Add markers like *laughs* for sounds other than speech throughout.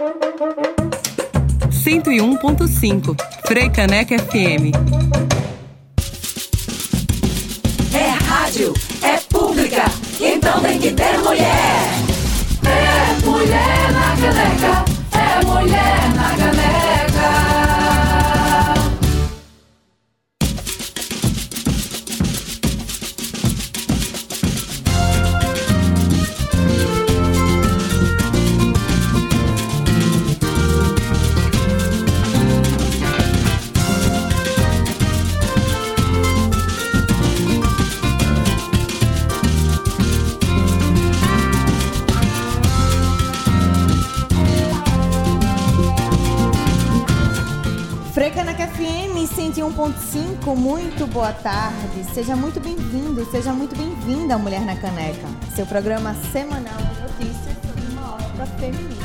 101.5 Freicaneca FM. É rádio, é pública, então tem que ter mulher. É mulher na caneca, 101.5, muito boa tarde. Seja muito bem-vindo, seja muito bem-vinda ao Mulher na Caneca, seu programa semanal de notícias sobre uma obra feminista.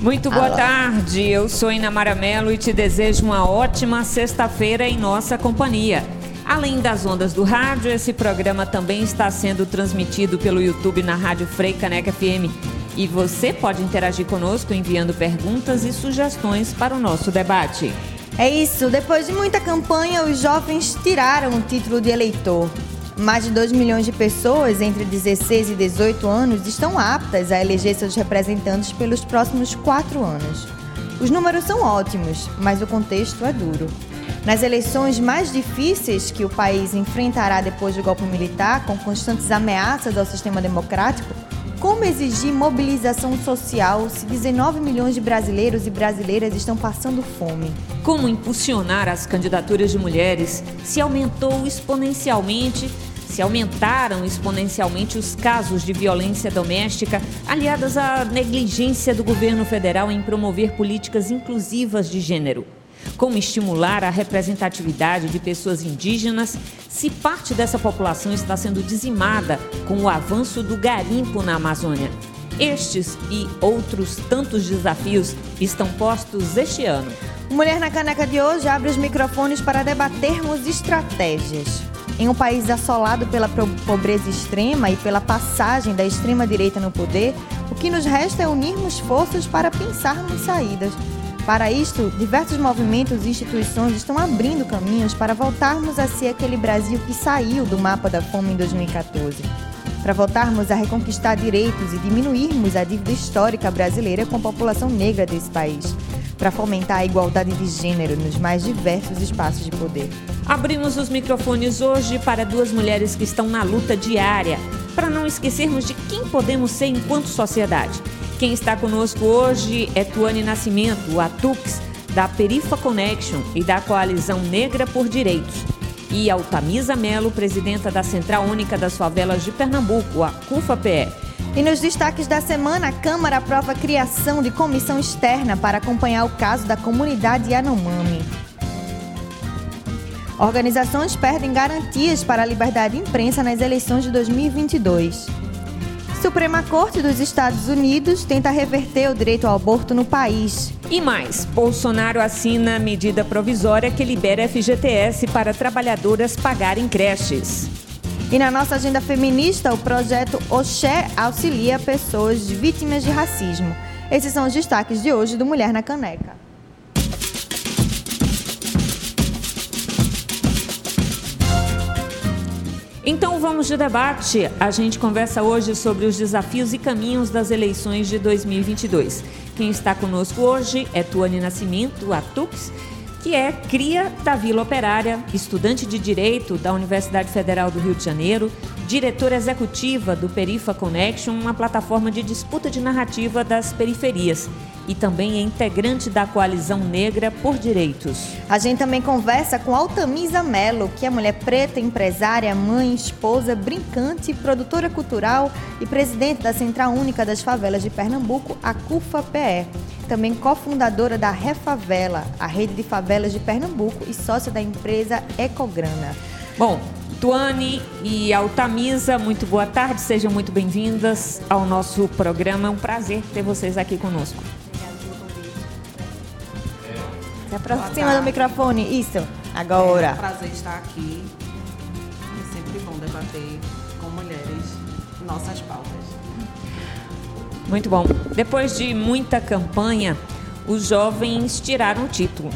Muito boa Alô. tarde, eu sou Ina Maramelo e te desejo uma ótima sexta-feira em nossa companhia. Além das ondas do rádio, esse programa também está sendo transmitido pelo YouTube na Rádio Frei Caneca FM. E você pode interagir conosco enviando perguntas e sugestões para o nosso debate. É isso, depois de muita campanha, os jovens tiraram o título de eleitor. Mais de 2 milhões de pessoas entre 16 e 18 anos estão aptas a eleger seus representantes pelos próximos quatro anos. Os números são ótimos, mas o contexto é duro. Nas eleições mais difíceis que o país enfrentará depois do golpe militar, com constantes ameaças ao sistema democrático, como exigir mobilização social se 19 milhões de brasileiros e brasileiras estão passando fome? Como impulsionar as candidaturas de mulheres se aumentou exponencialmente, se aumentaram exponencialmente os casos de violência doméstica, aliadas à negligência do governo federal em promover políticas inclusivas de gênero. Como estimular a representatividade de pessoas indígenas se parte dessa população está sendo dizimada com o avanço do garimpo na Amazônia? Estes e outros tantos desafios estão postos este ano. Mulher na Caneca de hoje abre os microfones para debatermos estratégias. Em um país assolado pela pobreza extrema e pela passagem da extrema-direita no poder, o que nos resta é unirmos forças para pensarmos saídas. Para isto, diversos movimentos e instituições estão abrindo caminhos para voltarmos a ser aquele Brasil que saiu do mapa da fome em 2014. Para voltarmos a reconquistar direitos e diminuirmos a dívida histórica brasileira com a população negra desse país. Para fomentar a igualdade de gênero nos mais diversos espaços de poder. Abrimos os microfones hoje para duas mulheres que estão na luta diária, para não esquecermos de quem podemos ser enquanto sociedade. Quem está conosco hoje é Tuane Nascimento, a Tux, da Perifa Connection e da Coalizão Negra por Direitos. E Altamisa Melo, presidenta da Central Única das Favelas de Pernambuco, a CUFA-PE. E nos destaques da semana, a Câmara aprova a criação de comissão externa para acompanhar o caso da comunidade Yanomami. Organizações perdem garantias para a liberdade de imprensa nas eleições de 2022. Suprema Corte dos Estados Unidos tenta reverter o direito ao aborto no país. E mais, Bolsonaro assina medida provisória que libera FGTS para trabalhadoras pagarem creches. E na nossa agenda feminista, o projeto Oxé auxilia pessoas vítimas de racismo. Esses são os destaques de hoje do Mulher na Caneca. Então vamos de debate. A gente conversa hoje sobre os desafios e caminhos das eleições de 2022. Quem está conosco hoje é Tuane Nascimento, a Tux, que é cria da Vila Operária, estudante de Direito da Universidade Federal do Rio de Janeiro, diretora executiva do Perifa Connection, uma plataforma de disputa de narrativa das periferias, e também é integrante da Coalizão Negra por Direitos. A gente também conversa com Altamisa Mello, que é mulher preta, empresária, mãe, esposa, brincante, produtora cultural e presidente da Central Única das Favelas de Pernambuco, a CUFA-PE. Também cofundadora da Refavela, a rede de favelas de Pernambuco e sócia da empresa Ecograna. Bom, Tuane e Altamisa, muito boa tarde, sejam muito bem-vindas ao nosso programa. É um prazer ter vocês aqui conosco. Se aproxima do microfone, isso, agora. É um prazer estar aqui. É sempre bom debater com mulheres nossas pautas. Muito bom. Depois de muita campanha, os jovens tiraram o título.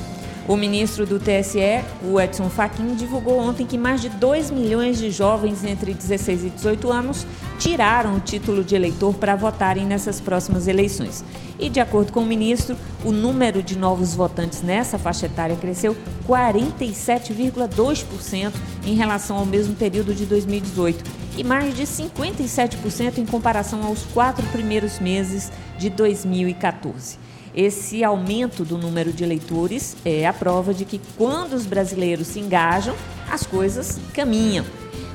O ministro do TSE, o Edson Fachin, divulgou ontem que mais de 2 milhões de jovens entre 16 e 18 anos tiraram o título de eleitor para votarem nessas próximas eleições. E, de acordo com o ministro, o número de novos votantes nessa faixa etária cresceu 47,2% em relação ao mesmo período de 2018 e mais de 57% em comparação aos quatro primeiros meses de 2014. Esse aumento do número de eleitores é a prova de que quando os brasileiros se engajam, as coisas caminham.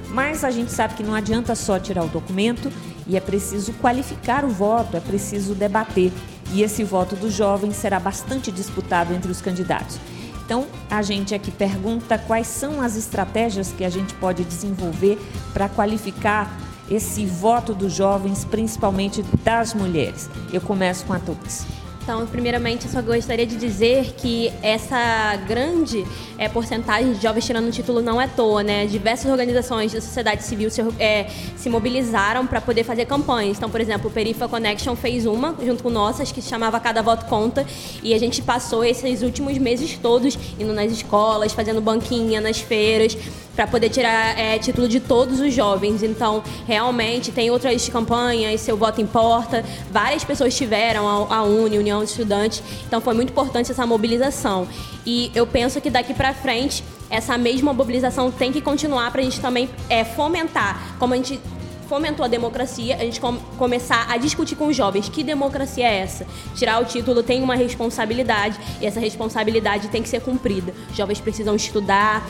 Mas a gente sabe que não adianta só tirar o documento e é preciso qualificar o voto, é preciso debater. E esse voto dos jovens será bastante disputado entre os candidatos. Então, a gente aqui pergunta quais são as estratégias que a gente pode desenvolver para qualificar esse voto dos jovens, principalmente das mulheres. Eu começo com a Tuts. Então, primeiramente, eu só gostaria de dizer que essa grande é, porcentagem de jovens tirando o título não é à toa, né? Diversas organizações da sociedade civil se, é, se mobilizaram para poder fazer campanhas. Então, por exemplo, o Perifa Connection fez uma, junto com nossas, que se chamava Cada Voto Conta, e a gente passou esses últimos meses todos indo nas escolas, fazendo banquinha nas feiras, para poder tirar é, título de todos os jovens. Então, realmente, tem outras campanhas, Seu Voto Importa, várias pessoas tiveram, a, a Uni, União de Estudantes, então foi muito importante essa mobilização. E eu penso que daqui para frente, essa mesma mobilização tem que continuar para a gente também é, fomentar, como a gente fomentou a democracia, a gente com, começar a discutir com os jovens que democracia é essa. Tirar o título tem uma responsabilidade e essa responsabilidade tem que ser cumprida. Os jovens precisam estudar,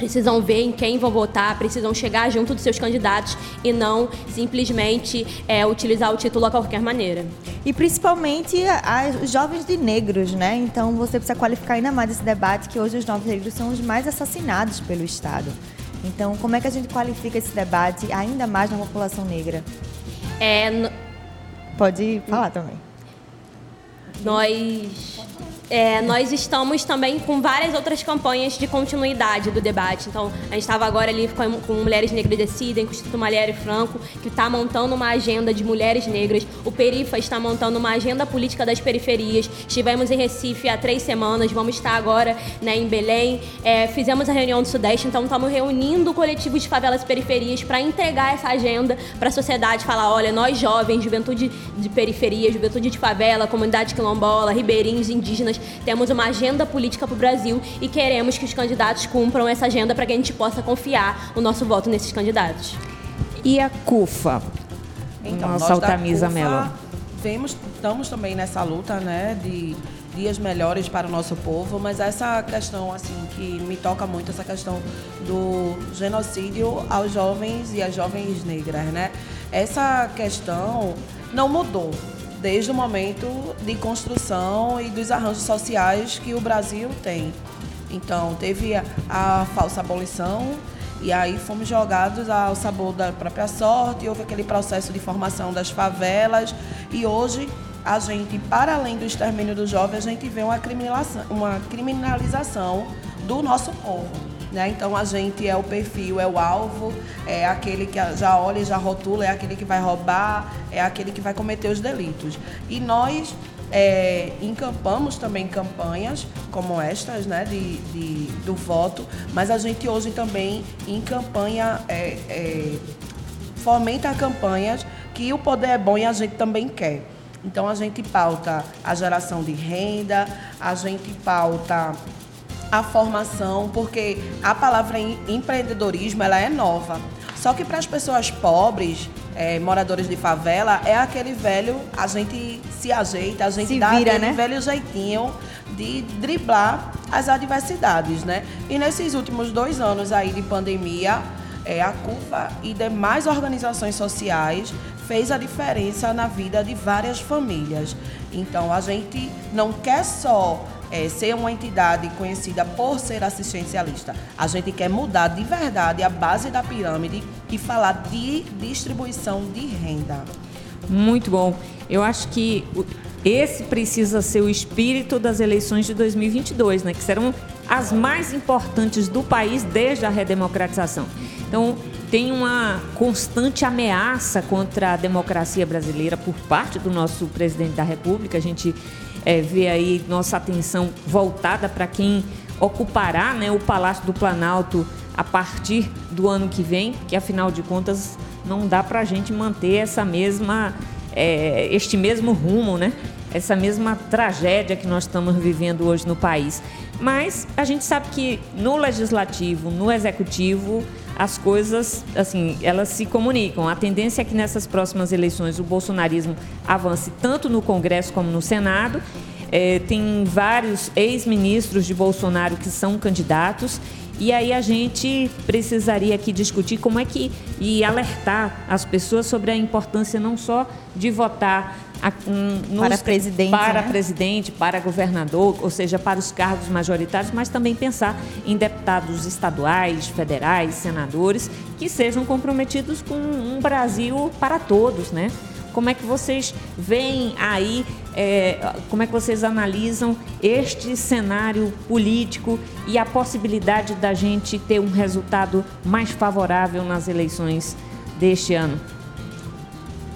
precisam ver em quem vão votar, precisam chegar junto dos seus candidatos e não simplesmente é, utilizar o título a qualquer maneira. E principalmente os jovens de negros, né? Então você precisa qualificar ainda mais esse debate que hoje os novos negros são os mais assassinados pelo Estado. Então, como é que a gente qualifica esse debate ainda mais na população negra? É, no... Pode falar também. Nós é, nós estamos também com várias outras campanhas de continuidade do debate. Então, a gente estava agora ali com, com, Mulheres Negras Decidem, com o Instituto Malheiro Franco, que está montando uma agenda de mulheres negras. O Perifa está montando uma agenda política das periferias. Estivemos em Recife há três semanas, vamos estar agora né, em Belém. É, fizemos a reunião do Sudeste, então estamos reunindo coletivos de favelas e periferias para entregar essa agenda para a sociedade. Falar, olha, nós jovens, juventude de periferia, juventude de favela, comunidade quilombola, ribeirinhos, indígenas, temos uma agenda política para o Brasil e queremos que os candidatos cumpram essa agenda para que a gente possa confiar o nosso voto nesses candidatos. E a CUFA? Então, Nossa nós Altamisa Mello. Vemos, estamos também nessa luta, né, de dias melhores para o nosso povo, mas essa questão assim que me toca muito essa questão do genocídio aos jovens e às jovens negras, né? Essa questão não mudou desde o momento de construção e dos arranjos sociais que o Brasil tem. Então, teve a, a falsa abolição e aí fomos jogados ao sabor da própria sorte, houve aquele processo de formação das favelas e hoje a gente, para além do extermínio do jovem, a gente vê uma criminalização, uma criminalização do nosso povo. Né? Então a gente é o perfil, é o alvo, é aquele que já olha e já rotula, é aquele que vai roubar, é aquele que vai cometer os delitos. E nós é, encampamos também campanhas como estas, né, de, de, do voto, mas a gente hoje também em campanha é, é, fomenta campanhas que o poder é bom e a gente também quer. Então a gente pauta a geração de renda, a gente pauta a formação, porque a palavra empreendedorismo ela é nova. Só que para as pessoas pobres, é, moradores de favela, é aquele velho, a gente se ajeita, a gente se dá vira, aquele né? velho jeitinho de driblar as adversidades, né? E nesses últimos dois anos aí de pandemia, é, a CUFA e demais organizações sociais fez a diferença na vida de várias famílias. Então a gente não quer só é, ser uma entidade conhecida por ser assistencialista. A gente quer mudar de verdade a base da pirâmide e falar de distribuição de renda. Muito bom. Eu acho que esse precisa ser o espírito das eleições de 2022, né? Que serão as mais importantes do país desde a redemocratização. Então, tem uma constante ameaça contra a democracia brasileira por parte do nosso presidente da República. A gente é, vê aí nossa atenção voltada para quem ocupará né, o Palácio do Planalto a partir do ano que vem, que afinal de contas não dá para a gente manter essa mesma, é, este mesmo rumo, né? essa mesma tragédia que nós estamos vivendo hoje no país. Mas a gente sabe que no legislativo, no executivo, as coisas, assim, elas se comunicam. A tendência é que nessas próximas eleições o bolsonarismo avance tanto no Congresso como no Senado. É, tem vários ex-ministros de Bolsonaro que são candidatos e aí a gente precisaria aqui discutir como é que e alertar as pessoas sobre a importância não só de votar nos, para presidente, para né? presidente, para governador, ou seja, para os cargos majoritários, mas também pensar em deputados estaduais, federais, senadores que sejam comprometidos com um Brasil para todos, né? Como é que vocês veem aí, é, como é que vocês analisam este cenário político e a possibilidade da gente ter um resultado mais favorável nas eleições deste ano?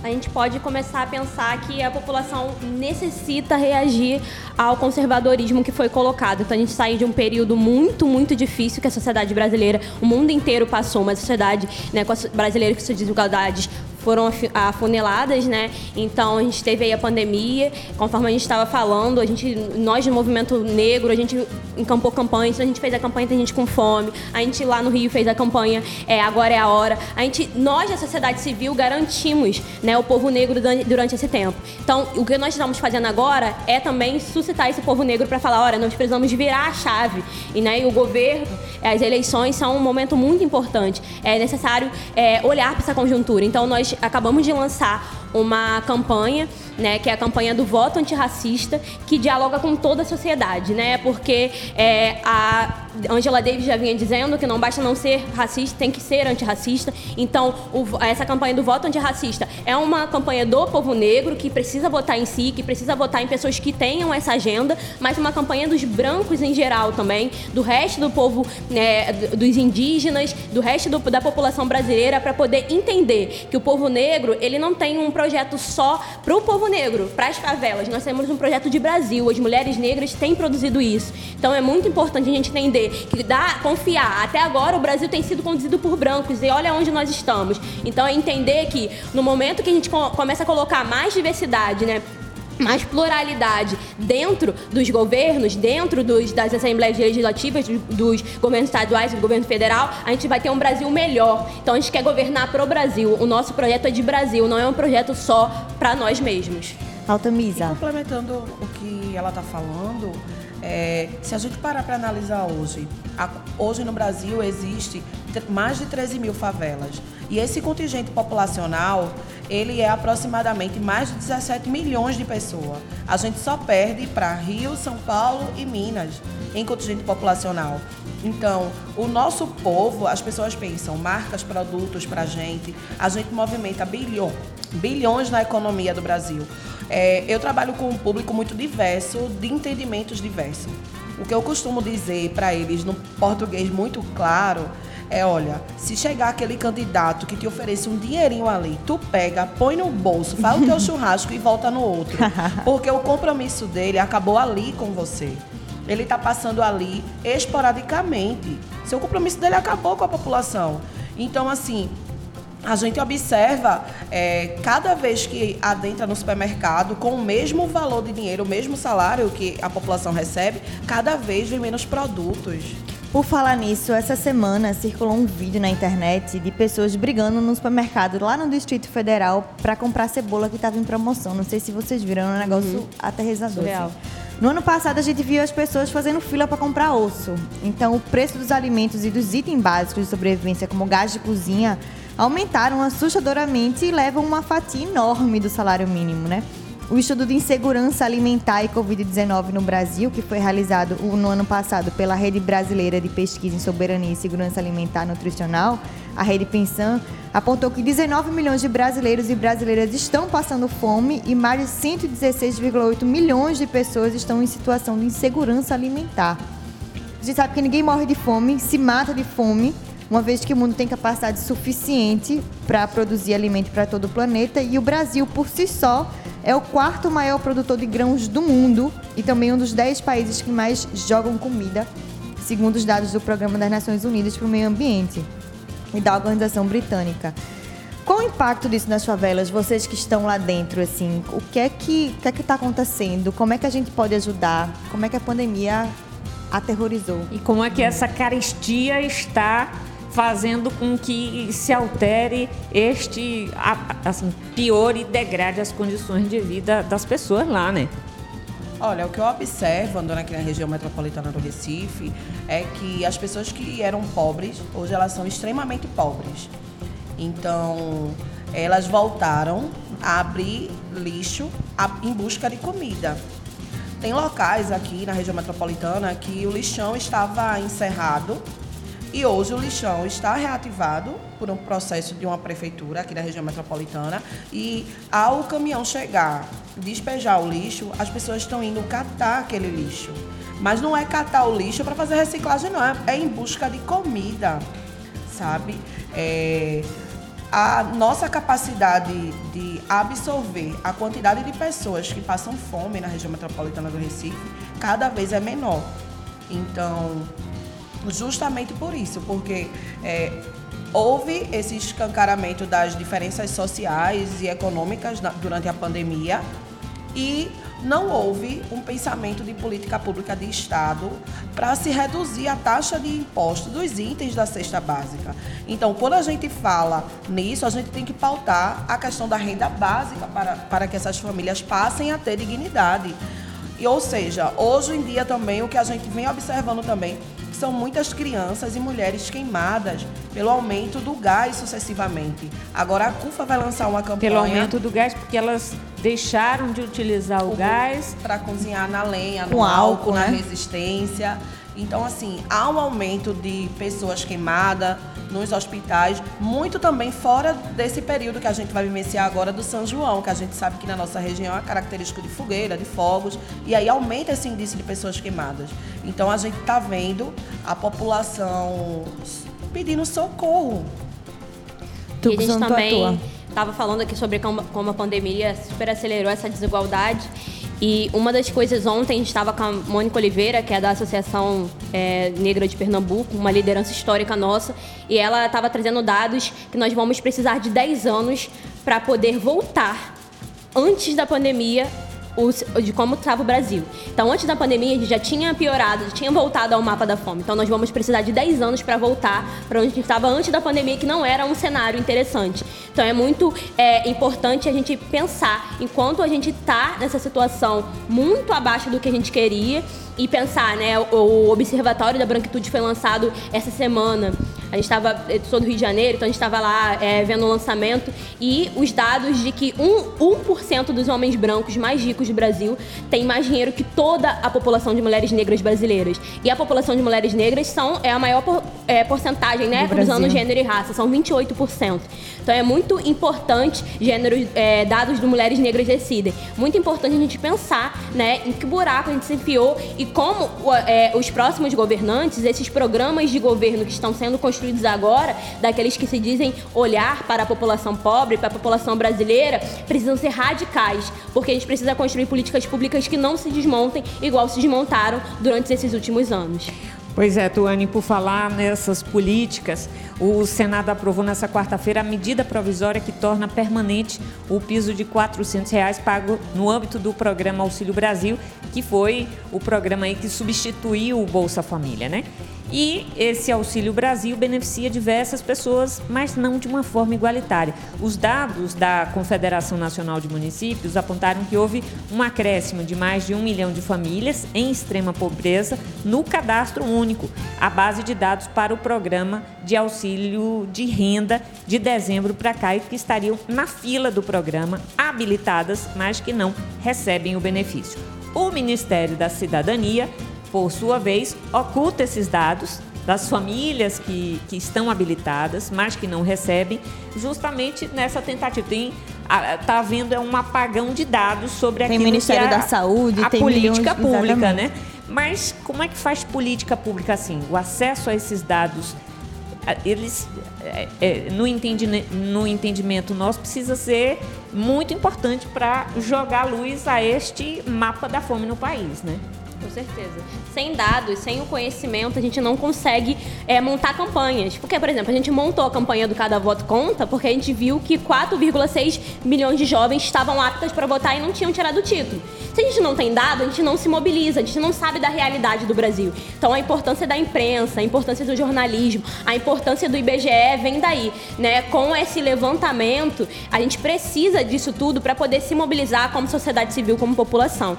A gente pode começar a pensar que a população necessita reagir ao conservadorismo que foi colocado. Então a gente sai de um período muito, muito difícil que a sociedade brasileira, o mundo inteiro passou, uma sociedade né, brasileira com suas desigualdades foram afuneladas, né? Então a gente teve aí a pandemia, conforme a gente estava falando, a gente, nós do movimento negro, a gente encampou campanhas, a gente fez a campanha Tem Gente com Fome, a gente lá no Rio fez a campanha é, Agora é a Hora. A gente, nós da sociedade civil garantimos né, o povo negro durante esse tempo. Então o que nós estamos fazendo agora é também suscitar esse povo negro para falar, olha, nós precisamos virar a chave. E, né, e o governo, as eleições são um momento muito importante. É necessário é, olhar para essa conjuntura. Então nós acabamos de lançar uma campanha, né, que é a campanha do voto antirracista, que dialoga com toda a sociedade, né? Porque é, a Angela Davis já vinha dizendo que não basta não ser racista, tem que ser antirracista. Então, o, essa campanha do voto antirracista é uma campanha do povo negro que precisa votar em si, que precisa votar em pessoas que tenham essa agenda, mas uma campanha dos brancos em geral também, do resto do povo, né, dos indígenas, do resto do, da população brasileira, para poder entender que o povo negro ele não tem um projeto só para o povo negro, para as favelas. Nós temos um projeto de Brasil. As mulheres negras têm produzido isso. Então, é muito importante a gente entender que dá, confiar. Até agora o Brasil tem sido conduzido por brancos e olha onde nós estamos. Então é entender que no momento que a gente começa a colocar mais diversidade, né? mais pluralidade dentro dos governos, dentro dos, das assembleias legislativas, dos, dos governos estaduais e do governo federal, a gente vai ter um Brasil melhor. Então a gente quer governar para o Brasil. O nosso projeto é de Brasil, não é um projeto só para nós mesmos. Altamisa. Complementando o que ela está falando, é, se a gente parar para analisar hoje, hoje no Brasil existe mais de 13 mil favelas. E esse contingente populacional, ele é aproximadamente mais de 17 milhões de pessoas. A gente só perde para Rio, São Paulo e Minas em contingente populacional. Então, o nosso povo, as pessoas pensam marcas, produtos para a gente, a gente movimenta bilhões, bilhões na economia do Brasil. É, eu trabalho com um público muito diverso, de entendimentos diversos. O que eu costumo dizer para eles, no português muito claro, é: olha, se chegar aquele candidato que te oferece um dinheirinho ali, tu pega, põe no bolso, faz o teu *laughs* churrasco e volta no outro. *laughs* Porque o compromisso dele acabou ali com você. Ele está passando ali esporadicamente. Seu compromisso dele acabou com a população. Então, assim, a gente observa é, cada vez que adentra no supermercado com o mesmo valor de dinheiro, o mesmo salário que a população recebe, cada vez vem menos produtos. Por falar nisso, essa semana circulou um vídeo na internet de pessoas brigando no supermercado lá no Distrito Federal para comprar cebola que estava em promoção. Não sei se vocês viram, é um negócio uhum. aterrizador. Real. Assim. No ano passado, a gente viu as pessoas fazendo fila para comprar osso. Então, o preço dos alimentos e dos itens básicos de sobrevivência, como gás de cozinha, aumentaram assustadoramente e levam uma fatia enorme do salário mínimo, né? O estudo de insegurança alimentar e Covid-19 no Brasil, que foi realizado no ano passado pela Rede Brasileira de Pesquisa em Soberania e Segurança Alimentar Nutricional, a Rede Pensan, apontou que 19 milhões de brasileiros e brasileiras estão passando fome e mais de 116,8 milhões de pessoas estão em situação de insegurança alimentar. A gente sabe que ninguém morre de fome, se mata de fome, uma vez que o mundo tem capacidade suficiente para produzir alimento para todo o planeta e o Brasil, por si só, é o quarto maior produtor de grãos do mundo e também um dos dez países que mais jogam comida, segundo os dados do Programa das Nações Unidas para o Meio Ambiente e da Organização Britânica. Qual o impacto disso nas favelas? Vocês que estão lá dentro, assim, o que é que é está acontecendo? Como é que a gente pode ajudar? Como é que a pandemia aterrorizou? E como é que essa carestia está fazendo com que se altere este, assim, pior e degrade as condições de vida das pessoas lá, né? Olha, o que eu observo andando aqui na região metropolitana do Recife é que as pessoas que eram pobres, hoje elas são extremamente pobres. Então, elas voltaram a abrir lixo em busca de comida. Tem locais aqui na região metropolitana que o lixão estava encerrado e hoje o lixão está reativado por um processo de uma prefeitura aqui da região metropolitana. E ao caminhão chegar, despejar o lixo, as pessoas estão indo catar aquele lixo. Mas não é catar o lixo para fazer reciclagem, não. É em busca de comida, sabe? É, a nossa capacidade de absorver a quantidade de pessoas que passam fome na região metropolitana do Recife cada vez é menor. Então, justamente por isso, porque é, houve esse escancaramento das diferenças sociais e econômicas na, durante a pandemia e não houve um pensamento de política pública de Estado para se reduzir a taxa de imposto dos itens da cesta básica. Então, quando a gente fala nisso, a gente tem que pautar a questão da renda básica para, para que essas famílias passem a ter dignidade. E, ou seja, hoje em dia também o que a gente vem observando também são muitas crianças e mulheres queimadas pelo aumento do gás sucessivamente. Agora a CUFA vai lançar uma campanha. Pelo aumento do gás, porque elas deixaram de utilizar o, o gás. Para cozinhar na lenha, no álcool, álcool, né? na resistência. Então, assim, há um aumento de pessoas queimadas nos hospitais, muito também fora desse período que a gente vai vivenciar agora do São João, que a gente sabe que na nossa região é característico de fogueira, de fogos, e aí aumenta esse índice de pessoas queimadas. Então, a gente está vendo a população pedindo socorro. E a gente também estava falando aqui sobre como a pandemia super acelerou essa desigualdade. E uma das coisas ontem, a gente estava com a Mônica Oliveira, que é da Associação é, Negra de Pernambuco, uma liderança histórica nossa, e ela estava trazendo dados que nós vamos precisar de 10 anos para poder voltar antes da pandemia de como estava o Brasil. Então, antes da pandemia, a gente já tinha piorado, já tinha voltado ao mapa da fome. Então, nós vamos precisar de 10 anos para voltar para onde a gente estava antes da pandemia, que não era um cenário interessante. Então, é muito é, importante a gente pensar, enquanto a gente está nessa situação muito abaixo do que a gente queria, e pensar, né? O Observatório da Branquitude foi lançado essa semana. A gente estava, sou do Rio de Janeiro, então a gente estava lá é, vendo o lançamento e os dados de que 1%, 1 dos homens brancos mais ricos do Brasil tem mais dinheiro que toda a população de mulheres negras brasileiras. E a população de mulheres negras são, é a maior por, é, porcentagem, né? Cruzando gênero e raça, são 28%. Então é muito importante, gênero, é, dados de mulheres negras decidem. Muito importante a gente pensar, né, em que buraco a gente se enfiou e como é, os próximos governantes, esses programas de governo que estão sendo construídos agora, daqueles que se dizem olhar para a população pobre, para a população brasileira, precisam ser radicais, porque a gente precisa construir políticas públicas que não se desmontem igual se desmontaram durante esses últimos anos. Pois é, Tuane, por falar nessas políticas, o Senado aprovou nessa quarta-feira a medida provisória que torna permanente o piso de 400 reais pago no âmbito do programa Auxílio Brasil, que foi o programa aí que substituiu o Bolsa Família, né? E esse Auxílio Brasil beneficia diversas pessoas, mas não de uma forma igualitária. Os dados da Confederação Nacional de Municípios apontaram que houve um acréscimo de mais de um milhão de famílias em extrema pobreza no cadastro único, a base de dados para o programa de auxílio de renda de dezembro para cá e que estariam na fila do programa, habilitadas, mas que não recebem o benefício. O Ministério da Cidadania por sua vez, oculta esses dados das famílias que, que estão habilitadas, mas que não recebem, justamente nessa tentativa. Tem está havendo é um apagão de dados sobre tem aquilo Ministério que a, da Saúde, a tem política milhões, pública, né? Mas como é que faz política pública assim? O acesso a esses dados eles, é, é, no, entendimento, no entendimento nosso, precisa ser muito importante para jogar luz a este mapa da fome no país, né? Com certeza. Sem dados, sem o conhecimento, a gente não consegue é, montar campanhas. Porque, por exemplo, a gente montou a campanha do Cada Voto Conta porque a gente viu que 4,6 milhões de jovens estavam aptas para votar e não tinham tirado o título. Se a gente não tem dado, a gente não se mobiliza, a gente não sabe da realidade do Brasil. Então, a importância da imprensa, a importância do jornalismo, a importância do IBGE vem daí. Né? Com esse levantamento, a gente precisa disso tudo para poder se mobilizar como sociedade civil, como população.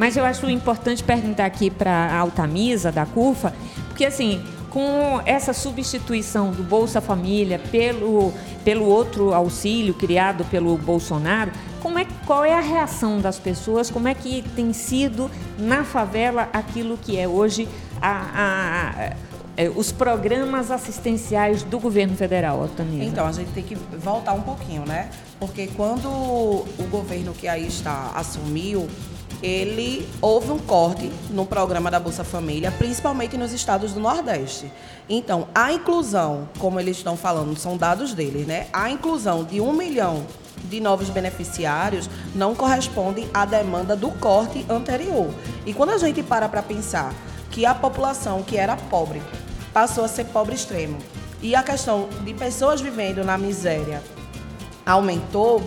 Mas eu acho importante perguntar aqui para a Altamisa, da CUFA, porque assim, com essa substituição do Bolsa Família pelo, pelo outro auxílio criado pelo Bolsonaro, como é, qual é a reação das pessoas? Como é que tem sido na favela aquilo que é hoje a, a, a é, os programas assistenciais do governo federal, Altamisa? Então, a gente tem que voltar um pouquinho, né? Porque quando o governo que aí está assumiu, ele houve um corte no programa da Bolsa Família, principalmente nos estados do Nordeste. Então, a inclusão, como eles estão falando, são dados deles, né? A inclusão de um milhão de novos beneficiários não corresponde à demanda do corte anterior. E quando a gente para para pensar que a população que era pobre passou a ser pobre extremo e a questão de pessoas vivendo na miséria aumentou,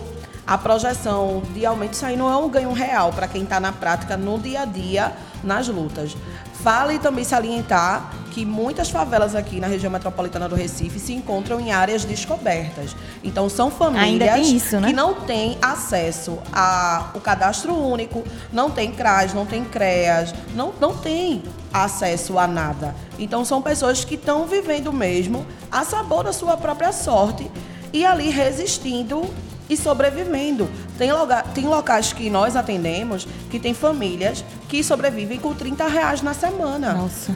a projeção de aumento, isso aí não é um ganho real para quem está na prática, no dia a dia, nas lutas. Vale também salientar que muitas favelas aqui na região metropolitana do Recife se encontram em áreas descobertas. Então são famílias isso, né? que não têm acesso ao cadastro único, não tem CRAS, não tem CREAS, não, não tem acesso a nada. Então são pessoas que estão vivendo mesmo a sabor da sua própria sorte e ali resistindo e sobrevivendo. Tem, loga, tem locais que nós atendemos que tem famílias que sobrevivem com 30 reais na semana. Nossa.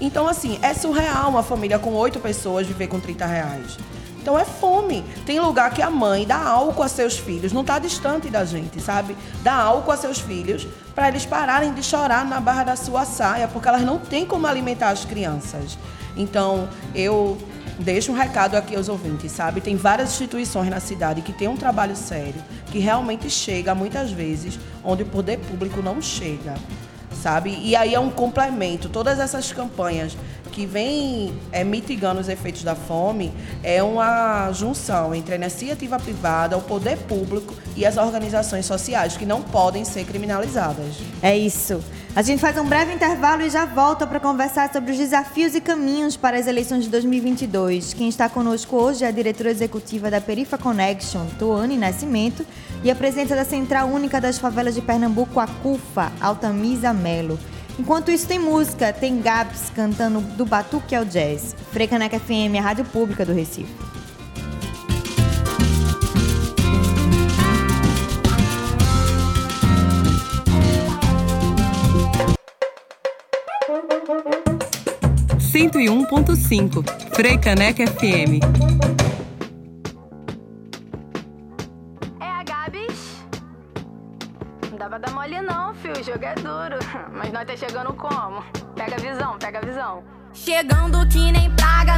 Então, assim, é surreal uma família com oito pessoas viver com 30 reais. Então é fome. Tem lugar que a mãe dá álcool a seus filhos, não está distante da gente, sabe? Dá álcool a seus filhos para eles pararem de chorar na barra da sua saia, porque elas não têm como alimentar as crianças. Então, eu deixo um recado aqui aos ouvintes, sabe? Tem várias instituições na cidade que têm um trabalho sério, que realmente chega muitas vezes onde o poder público não chega, sabe? E aí é um complemento. Todas essas campanhas que vêm é, mitigando os efeitos da fome é uma junção entre a iniciativa privada, o poder público e as organizações sociais que não podem ser criminalizadas. É isso. A gente faz um breve intervalo e já volta para conversar sobre os desafios e caminhos para as eleições de 2022. Quem está conosco hoje é a diretora executiva da Perifa Connection, Tuane Nascimento, e a presidenta da Central Única das Favelas de Pernambuco, a CUFA, Altamisa Melo. Enquanto isso, tem música, tem Gabs cantando do Batuque ao Jazz. Frecaneca FM, a rádio pública do Recife. Cento e um ponto cinco. Frecaneca FM. É a Gabs? Não dá pra dar mole não, fio. O jogo é duro. Mas nós tá chegando como? Pega a visão, pega a visão. Chegando que nem praga,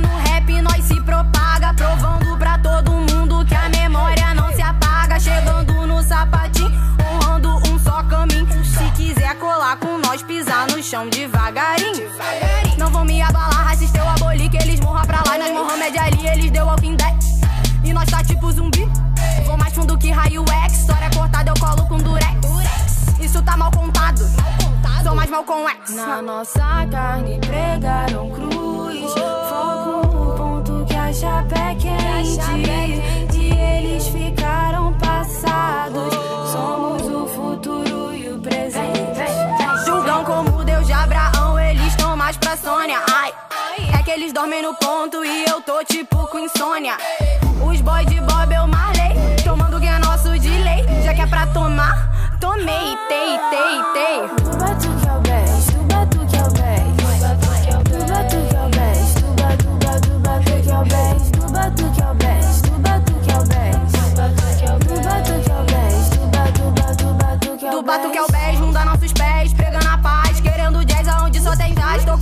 X. Na nossa carne pregaram cruz. Foco no ponto que a chapa é quente. E eles ficaram passados. Somos o futuro e o presente. Julgam como Deus de Abraão, eles estão mais pra Sônia. Ai, é que eles dormem no ponto e eu tô tipo com insônia. Os boys de Bob eu Marley, tomando que é nosso de lei. Já que é pra tomar, tomei, tei, tei, tei.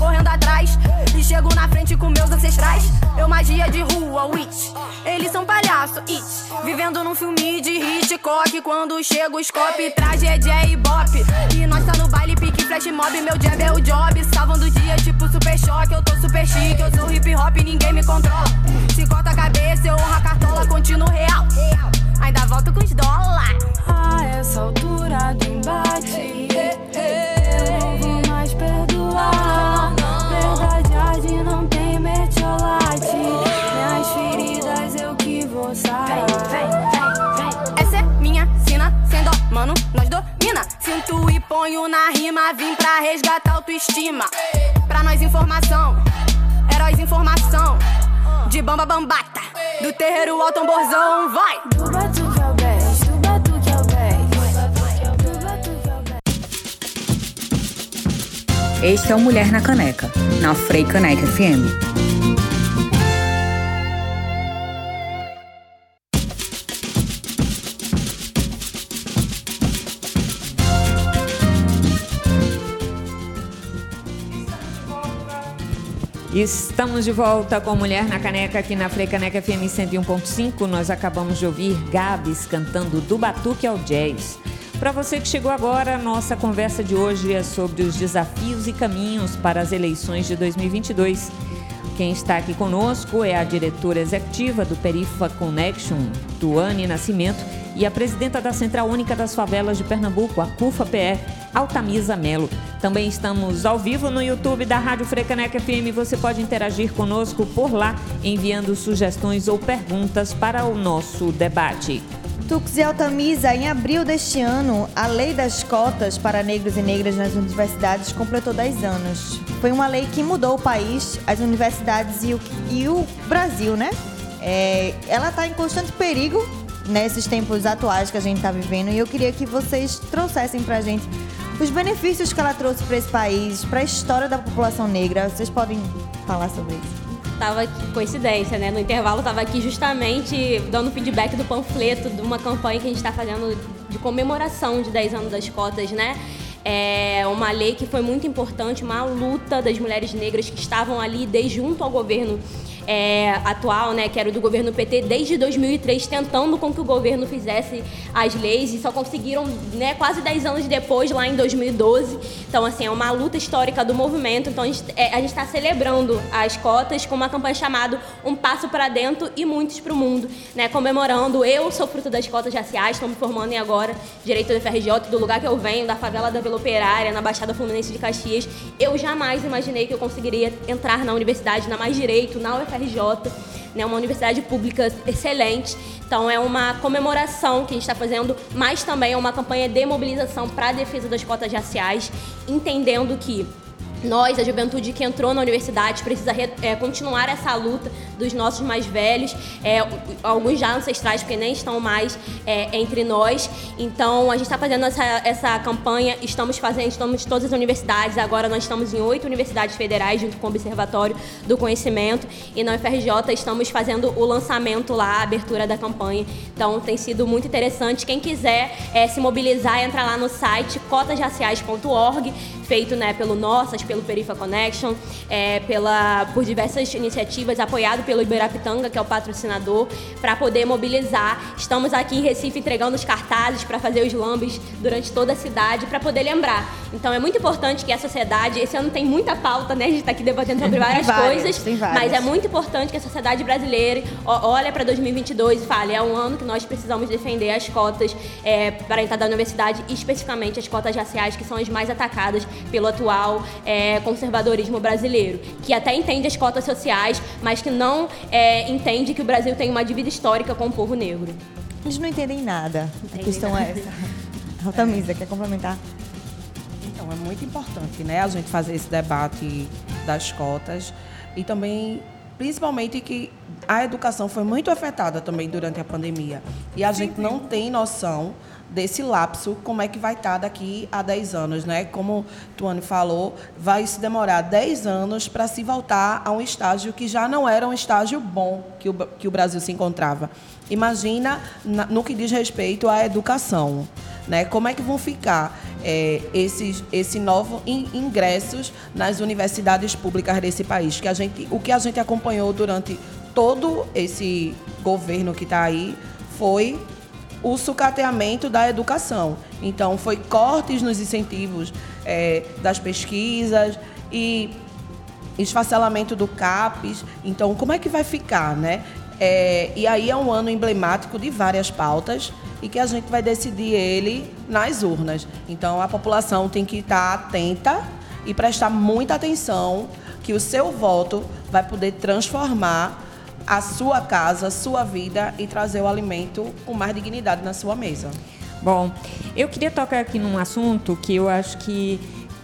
Correndo atrás. E chego na frente com meus ancestrais. Eu magia de rua, witch. Eles são palhaço, it. Vivendo num filme de Hitchcock. Quando chego, scope, tragédia e bop. E nós tá no baile, pique, flash mob. Meu jab é o job. Salvando o dia, tipo super choque. Eu tô super chique, eu sou hip hop, ninguém me controla. Se corta a cabeça, eu honro a cartola, continuo real. Ainda volto com os dólar. A essa altura do embate, eu não vou mais perdoar. Não tem mertiolate. Minhas feridas eu que vou sarar. Essa é minha sina, sem dó, mano, nós domina. Sinto e ponho na rima, vim pra resgatar autoestima. Pra nós informação, heróis informação. De bamba bambata, do terreiro ao tamborzão, vai! Este é o Mulher na Caneca, na Frei Caneca FM. Estamos de volta com Mulher na Caneca aqui na Frecaneca FM 101.5. Nós acabamos de ouvir Gabs cantando do batuque ao jazz. Para você que chegou agora, nossa conversa de hoje é sobre os desafios e caminhos para as eleições de 2022. Quem está aqui conosco é a diretora executiva do Perifa Connection, Tuane Nascimento, e a presidenta da Central Única das Favelas de Pernambuco, a CUFA-PE, Altamisa Melo. Também estamos ao vivo no YouTube da Rádio Frecaneca FM. Você pode interagir conosco por lá, enviando sugestões ou perguntas para o nosso debate. Tux e Altamisa, em abril deste ano, a lei das cotas para negros e negras nas universidades completou 10 anos. Foi uma lei que mudou o país, as universidades e o, e o Brasil, né? É, ela está em constante perigo nesses tempos atuais que a gente está vivendo e eu queria que vocês trouxessem para a gente os benefícios que ela trouxe para esse país, para a história da população negra. Vocês podem falar sobre isso? Tava aqui, coincidência, né? No intervalo tava aqui justamente dando feedback do panfleto de uma campanha que a gente está fazendo de comemoração de 10 anos das cotas, né? É uma lei que foi muito importante, uma luta das mulheres negras que estavam ali desde junto ao governo é, atual, né, que era do governo PT, desde 2003, tentando com que o governo fizesse as leis e só conseguiram, né, quase 10 anos depois, lá em 2012. Então, assim, é uma luta histórica do movimento. Então, a gente está celebrando as cotas com uma campanha chamada Um Passo para Dentro e Muitos para o Mundo, né, comemorando. Eu sou fruto das cotas raciais, estou me formando em agora, direito do FRJ, do lugar que eu venho, da favela da Vila Operária, na Baixada Fluminense de Caxias. Eu jamais imaginei que eu conseguiria entrar na universidade, na mais direito, na UFRJ UFRJ, né, uma universidade pública excelente. Então é uma comemoração que a gente está fazendo, mas também é uma campanha de mobilização para a defesa das cotas raciais, entendendo que nós, a juventude que entrou na universidade, precisa é, continuar essa luta dos nossos mais velhos, é, alguns já ancestrais, porque nem estão mais é, entre nós. Então, a gente está fazendo essa, essa campanha, estamos fazendo, estamos em todas as universidades, agora nós estamos em oito universidades federais, junto com o Observatório do Conhecimento, e na UFRJ estamos fazendo o lançamento lá, a abertura da campanha. Então, tem sido muito interessante. Quem quiser é, se mobilizar, entra lá no site cotasraciais.org, feito né, pelo Nossas, pelo Perifa Connection, é, pela, por diversas iniciativas, apoiado pelo Iberapitanga, que é o patrocinador, para poder mobilizar. Estamos aqui em Recife entregando os cartazes para fazer os lambes durante toda a cidade, para poder lembrar. Então é muito importante que a sociedade, esse ano tem muita pauta, né? A gente está aqui debatendo sobre *laughs* várias, várias coisas, mas é muito importante que a sociedade brasileira olhe para 2022 e fale, é um ano que nós precisamos defender as cotas é, para entrar da universidade, especificamente as cotas raciais, que são as mais atacadas pelo atual é, conservadorismo brasileiro, que até entende as cotas sociais, mas que não é, entende que o Brasil tem uma dívida histórica com o povo negro. Eles não entendem nada. Entendem a questão nada. é essa. *laughs* Altamisa, quer complementar? Então, é muito importante né, a gente fazer esse debate das cotas e também, principalmente, que a educação foi muito afetada também durante a pandemia. E a gente não tem noção desse lapso, como é que vai estar daqui a 10 anos, né? Como Tuane falou, vai se demorar 10 anos para se voltar a um estágio que já não era um estágio bom que o, que o Brasil se encontrava. Imagina na, no que diz respeito à educação, né? Como é que vão ficar é, esses esse novo in, ingressos nas universidades públicas desse país. Que a gente, o que a gente acompanhou durante todo esse governo que está aí foi o sucateamento da educação. Então, foi cortes nos incentivos é, das pesquisas e esfacelamento do CAPES. Então, como é que vai ficar, né? É, e aí é um ano emblemático de várias pautas e que a gente vai decidir ele nas urnas. Então, a população tem que estar atenta e prestar muita atenção que o seu voto vai poder transformar a sua casa, a sua vida e trazer o alimento com mais dignidade na sua mesa. Bom, eu queria tocar aqui num assunto que eu acho que,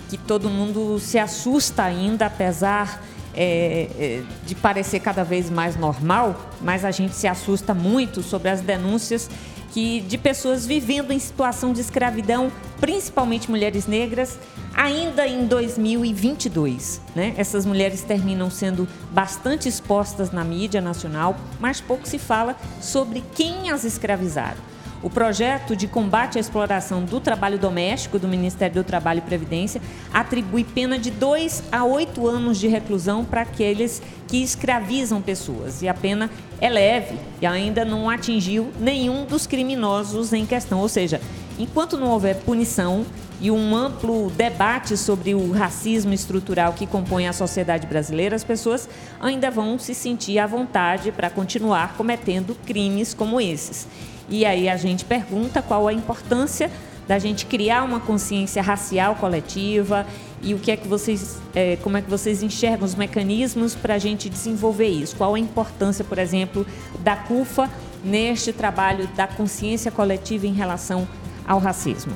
que todo mundo se assusta ainda, apesar é, é, de parecer cada vez mais normal, mas a gente se assusta muito sobre as denúncias que de pessoas vivendo em situação de escravidão, principalmente mulheres negras, ainda em 2022. Né? Essas mulheres terminam sendo bastante expostas na mídia nacional, mas pouco se fala sobre quem as escravizaram. O projeto de combate à exploração do trabalho doméstico do Ministério do Trabalho e Previdência atribui pena de 2 a 8 anos de reclusão para aqueles que escravizam pessoas. E a pena é leve e ainda não atingiu nenhum dos criminosos em questão. Ou seja, enquanto não houver punição e um amplo debate sobre o racismo estrutural que compõe a sociedade brasileira, as pessoas ainda vão se sentir à vontade para continuar cometendo crimes como esses. E aí a gente pergunta qual a importância da gente criar uma consciência racial coletiva e o que é que vocês, é, como é que vocês enxergam os mecanismos para a gente desenvolver isso? Qual a importância, por exemplo, da CUFA neste trabalho da consciência coletiva em relação ao racismo?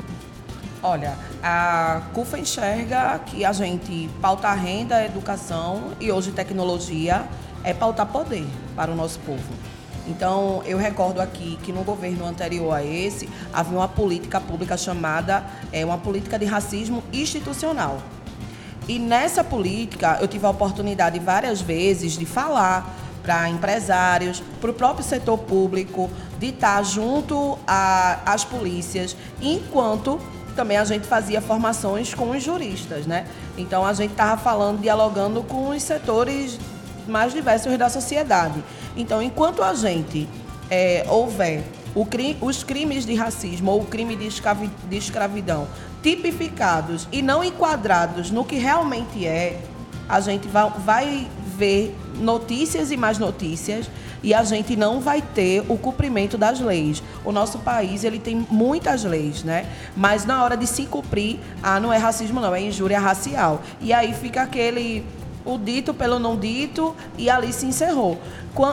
Olha, a CUFA enxerga que a gente pauta renda, educação e hoje tecnologia é pautar poder para o nosso povo. Então, eu recordo aqui que no governo anterior a esse, havia uma política pública chamada, é, uma política de racismo institucional. E nessa política, eu tive a oportunidade várias vezes de falar para empresários, para o próprio setor público, de estar junto às polícias, enquanto também a gente fazia formações com os juristas, né? Então a gente estava falando, dialogando com os setores mais diversos da sociedade. Então, enquanto a gente é, houver os crimes de racismo ou o crime de, escravi, de, escravidão tipificados e não enquadrados no que realmente é, a gente vai, vai, ver notícias e mais notícias e a gente não vai ter o cumprimento das leis. O nosso país ele tem muitas leis, né? Mas na hora de se cumprir, ah, não é racismo não, é injúria racial. E aí fica aquele o dito pelo não dito e ali se encerrou.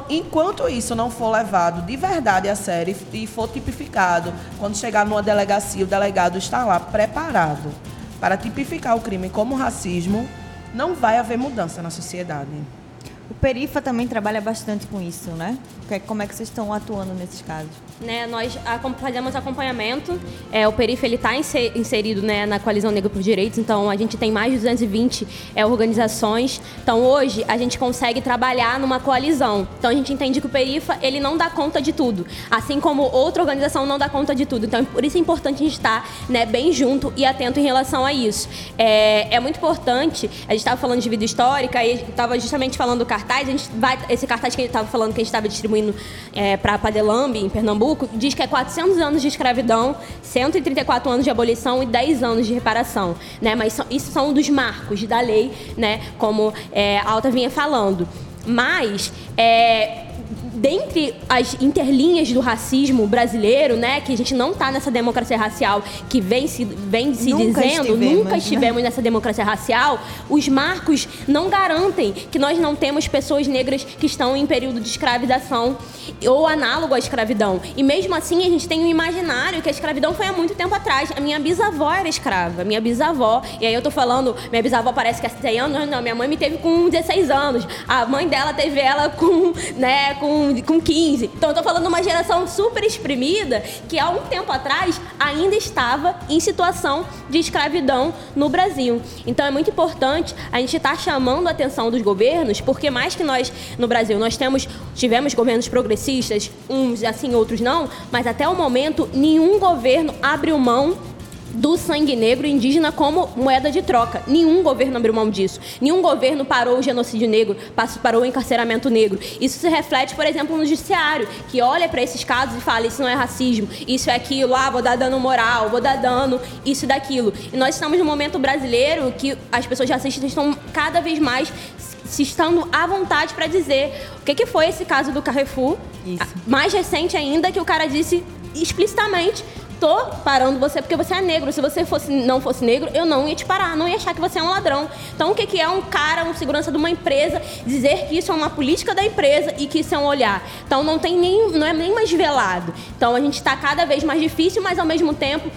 Enquanto isso não for levado de verdade a sério e for tipificado, quando chegar numa delegacia, o delegado está lá preparado para tipificar o crime como racismo, não vai haver mudança na sociedade. O Perifa também trabalha bastante com isso, né? Como é que vocês estão atuando nesses casos? Né, nós fazemos acompanhamento. É, o Perifa está inserido né, na Coalizão Negra por Direitos, então a gente tem mais de 220 é, organizações. Então hoje a gente consegue trabalhar numa coalizão. Então a gente entende que o Perifa ele não dá conta de tudo, assim como outra organização não dá conta de tudo. Então por isso é importante a gente estar né, bem junto e atento em relação a isso. É, é muito importante, a gente estava falando de vida histórica e estava justamente falando do cartaz. A gente vai, esse cartaz que a gente estava falando que a gente estava distribuindo é, para Padelambe, em Pernambuco diz que é 400 anos de escravidão, 134 anos de abolição e 10 anos de reparação, né? Mas isso são dos marcos da lei, né? Como é, a Alta vinha falando. Mas é, dentre as interlinhas do racismo brasileiro, né, que a gente não está nessa democracia racial que vem se, vem se nunca dizendo, estivemos, nunca estivemos né? nessa democracia racial, os marcos não garantem que nós não temos pessoas negras que estão em período de escravização ou análogo à escravidão. E mesmo assim, a gente tem um imaginário que a escravidão foi há muito tempo atrás. A minha bisavó era escrava, minha bisavó. E aí eu tô falando, minha bisavó parece que é 100 anos, não, minha mãe me teve com 16 anos. A mãe dela teve ela com, né, com com, 15. Então eu tô falando de uma geração super exprimida que há um tempo atrás ainda estava em situação de escravidão no Brasil. Então é muito importante a gente estar tá chamando a atenção dos governos, porque mais que nós no Brasil nós temos tivemos governos progressistas, uns assim, outros não, mas até o momento nenhum governo abriu mão do sangue negro indígena como moeda de troca. Nenhum governo abriu mão disso. Nenhum governo parou o genocídio negro, parou o encarceramento negro. Isso se reflete, por exemplo, no judiciário, que olha para esses casos e fala: isso não é racismo, isso é aquilo, ah, vou dar dano moral, vou dar dano, isso e daquilo. E nós estamos num momento brasileiro que as pessoas racistas estão cada vez mais se estando à vontade para dizer o que, que foi esse caso do Carrefour. Isso. Mais recente ainda, que o cara disse explicitamente tô parando você porque você é negro. Se você fosse, não fosse negro, eu não ia te parar, não ia achar que você é um ladrão. Então, o que, que é um cara, um segurança de uma empresa, dizer que isso é uma política da empresa e que isso é um olhar? Então, não tem nem, não é nem mais velado. Então, a gente está cada vez mais difícil, mas ao mesmo tempo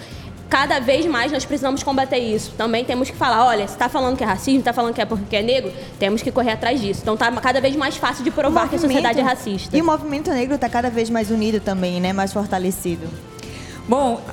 cada vez mais nós precisamos combater isso. Também temos que falar, olha, se está falando que é racismo, está falando que é porque é negro, temos que correr atrás disso. Então está cada vez mais fácil de provar que a sociedade é racista. E o movimento negro está cada vez mais unido também, né? Mais fortalecido. Bom,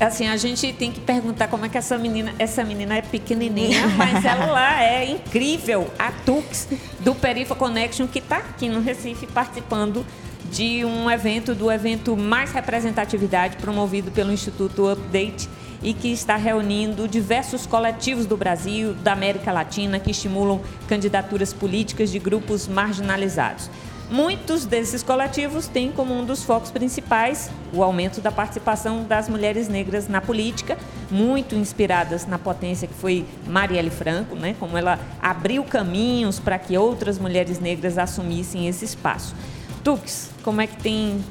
assim, a gente tem que perguntar como é que essa menina, essa menina é pequenininha, *laughs* mas ela é incrível. A Tux do Perifa Connection que está aqui no Recife participando de um evento, do evento Mais Representatividade, promovido pelo Instituto Update e que está reunindo diversos coletivos do Brasil, da América Latina, que estimulam candidaturas políticas de grupos marginalizados. Muitos desses coletivos têm como um dos focos principais o aumento da participação das mulheres negras na política, muito inspiradas na potência que foi Marielle Franco, né? como ela abriu caminhos para que outras mulheres negras assumissem esse espaço. Tux, como é que tem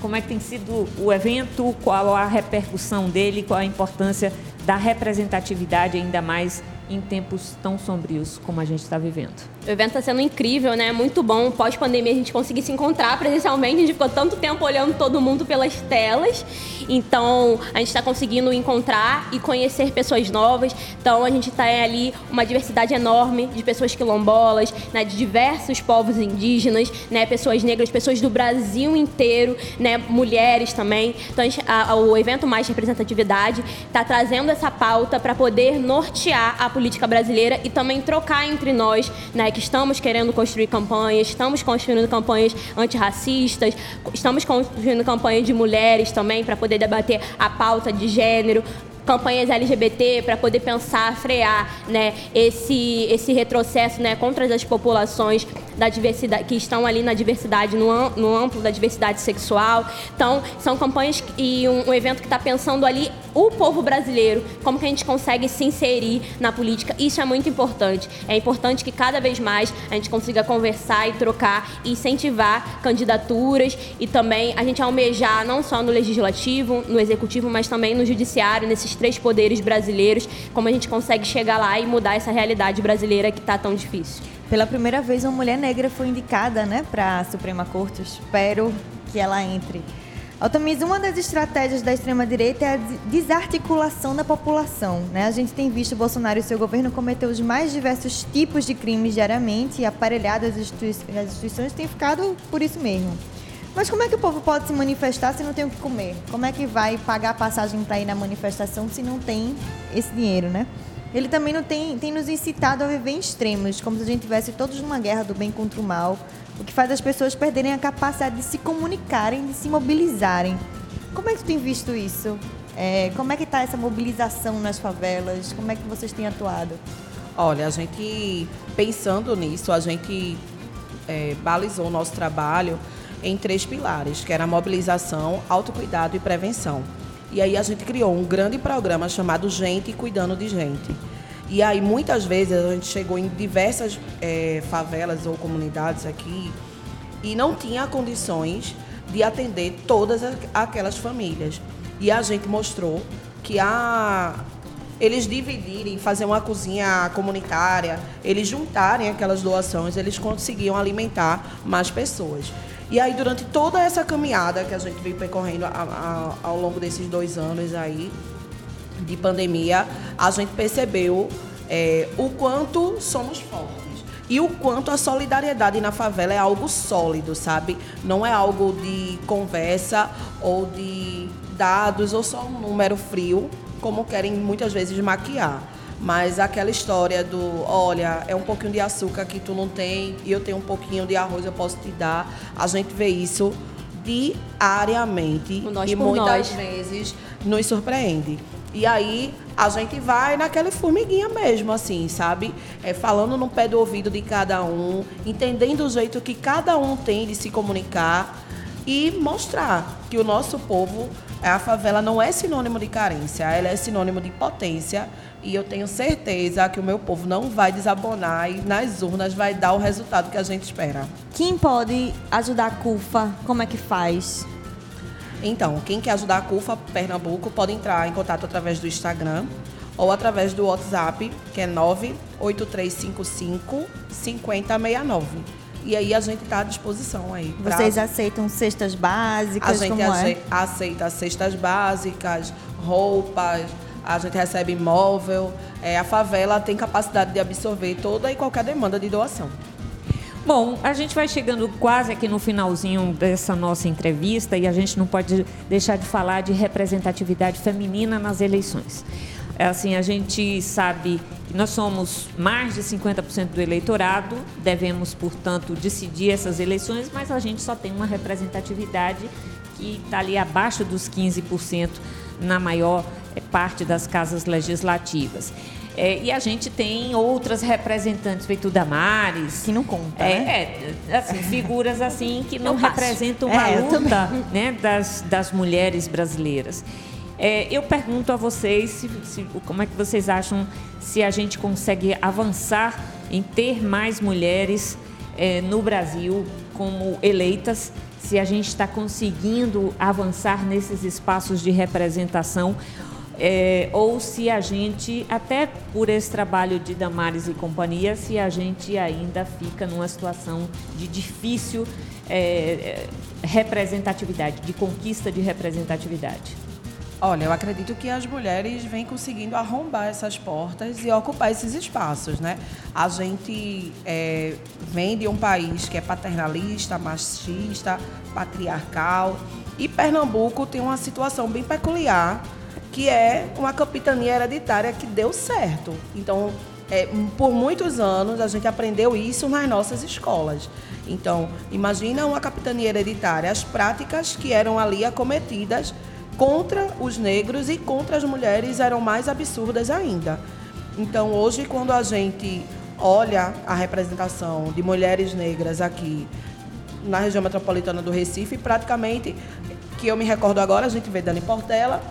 como é que tem sido o evento, qual a repercussão dele, qual a importância da representatividade ainda mais em tempos tão sombrios como a gente está vivendo. O evento está sendo incrível, né? Muito bom. Pós-pandemia a gente conseguir se encontrar presencialmente. A gente ficou tanto tempo olhando todo mundo pelas telas. Então a gente está conseguindo encontrar e conhecer pessoas novas. Então a gente está ali uma diversidade enorme de pessoas quilombolas, né? de diversos povos indígenas, né? Pessoas negras, pessoas do Brasil inteiro, né? Mulheres também. Então a gente, a, o evento mais representatividade está trazendo essa pauta para poder nortear a política brasileira e também trocar entre nós, né? Que estamos querendo construir campanhas, estamos construindo campanhas antirracistas, estamos construindo campanhas de mulheres também para poder debater a pauta de gênero, campanhas LGBT para poder pensar, frear né, esse, esse retrocesso né, contra as populações da diversidade, que estão ali na diversidade, no, no amplo da diversidade sexual. Então, são campanhas e um, um evento que está pensando ali o povo brasileiro, como que a gente consegue se inserir na política. Isso é muito importante. É importante que cada vez mais a gente consiga conversar e trocar e incentivar candidaturas e também a gente almejar não só no legislativo, no executivo, mas também no judiciário, nesses esses três poderes brasileiros, como a gente consegue chegar lá e mudar essa realidade brasileira que está tão difícil. Pela primeira vez, uma mulher negra foi indicada né, para a Suprema Corte. espero que ela entre. Altamisa, uma das estratégias da extrema-direita é a desarticulação da população. Né? A gente tem visto Bolsonaro e seu governo cometer os mais diversos tipos de crimes diariamente e aparelhadas as instituições têm ficado por isso mesmo. Mas como é que o povo pode se manifestar se não tem o que comer? Como é que vai pagar passagem para ir na manifestação se não tem esse dinheiro, né? Ele também não tem, tem nos incitado a viver em extremos, como se a gente tivesse todos numa guerra do bem contra o mal, o que faz as pessoas perderem a capacidade de se comunicarem, de se mobilizarem. Como é que tu tem visto isso? É, como é que está essa mobilização nas favelas? Como é que vocês têm atuado? Olha, a gente pensando nisso, a gente é, balizou o nosso trabalho em três pilares, que era mobilização, autocuidado e prevenção. E aí a gente criou um grande programa chamado Gente Cuidando de Gente. E aí muitas vezes a gente chegou em diversas é, favelas ou comunidades aqui e não tinha condições de atender todas aquelas famílias. E a gente mostrou que a eles dividirem, fazer uma cozinha comunitária, eles juntarem aquelas doações, eles conseguiam alimentar mais pessoas. E aí, durante toda essa caminhada que a gente vem percorrendo ao longo desses dois anos aí de pandemia, a gente percebeu é, o quanto somos fortes. E o quanto a solidariedade na favela é algo sólido, sabe? Não é algo de conversa ou de dados ou só um número frio, como querem muitas vezes maquiar. Mas aquela história do, olha, é um pouquinho de açúcar que tu não tem e eu tenho um pouquinho de arroz, eu posso te dar. A gente vê isso diariamente e muitas nós. vezes nos surpreende. E aí a gente vai naquela formiguinha mesmo, assim, sabe? É, falando no pé do ouvido de cada um, entendendo o jeito que cada um tem de se comunicar e mostrar que o nosso povo, a favela não é sinônimo de carência, ela é sinônimo de potência. E eu tenho certeza que o meu povo não vai desabonar e nas urnas vai dar o resultado que a gente espera. Quem pode ajudar a CUFA? Como é que faz? Então, quem quer ajudar a CUFA Pernambuco pode entrar em contato através do Instagram ou através do WhatsApp, que é 98355 5069. E aí a gente está à disposição aí. Pra... Vocês aceitam cestas básicas? A gente é? aceita cestas básicas, roupas, a gente recebe imóvel. É, a favela tem capacidade de absorver toda e qualquer demanda de doação. Bom, a gente vai chegando quase aqui no finalzinho dessa nossa entrevista e a gente não pode deixar de falar de representatividade feminina nas eleições. É assim, a gente sabe que nós somos mais de 50% do eleitorado, devemos, portanto, decidir essas eleições, mas a gente só tem uma representatividade que está ali abaixo dos 15% na maior parte das casas legislativas. É, e a gente tem outras representantes, feito Damares. Que não conta. É, né? é assim, figuras assim que não representam a é, luta *laughs* né, das, das mulheres brasileiras. É, eu pergunto a vocês se, se, como é que vocês acham se a gente consegue avançar em ter mais mulheres é, no Brasil como eleitas, se a gente está conseguindo avançar nesses espaços de representação é, ou se a gente, até por esse trabalho de Damares e companhia, se a gente ainda fica numa situação de difícil é, representatividade, de conquista de representatividade. Olha, eu acredito que as mulheres vêm conseguindo arrombar essas portas e ocupar esses espaços, né? A gente é, vem de um país que é paternalista, machista, patriarcal e Pernambuco tem uma situação bem peculiar que é uma capitania hereditária que deu certo. Então, é, por muitos anos a gente aprendeu isso nas nossas escolas. Então, imagina uma capitania hereditária, as práticas que eram ali acometidas contra os negros e contra as mulheres eram mais absurdas ainda. Então, hoje, quando a gente olha a representação de mulheres negras aqui na região metropolitana do Recife, praticamente, que eu me recordo agora, a gente vê Dani Portela,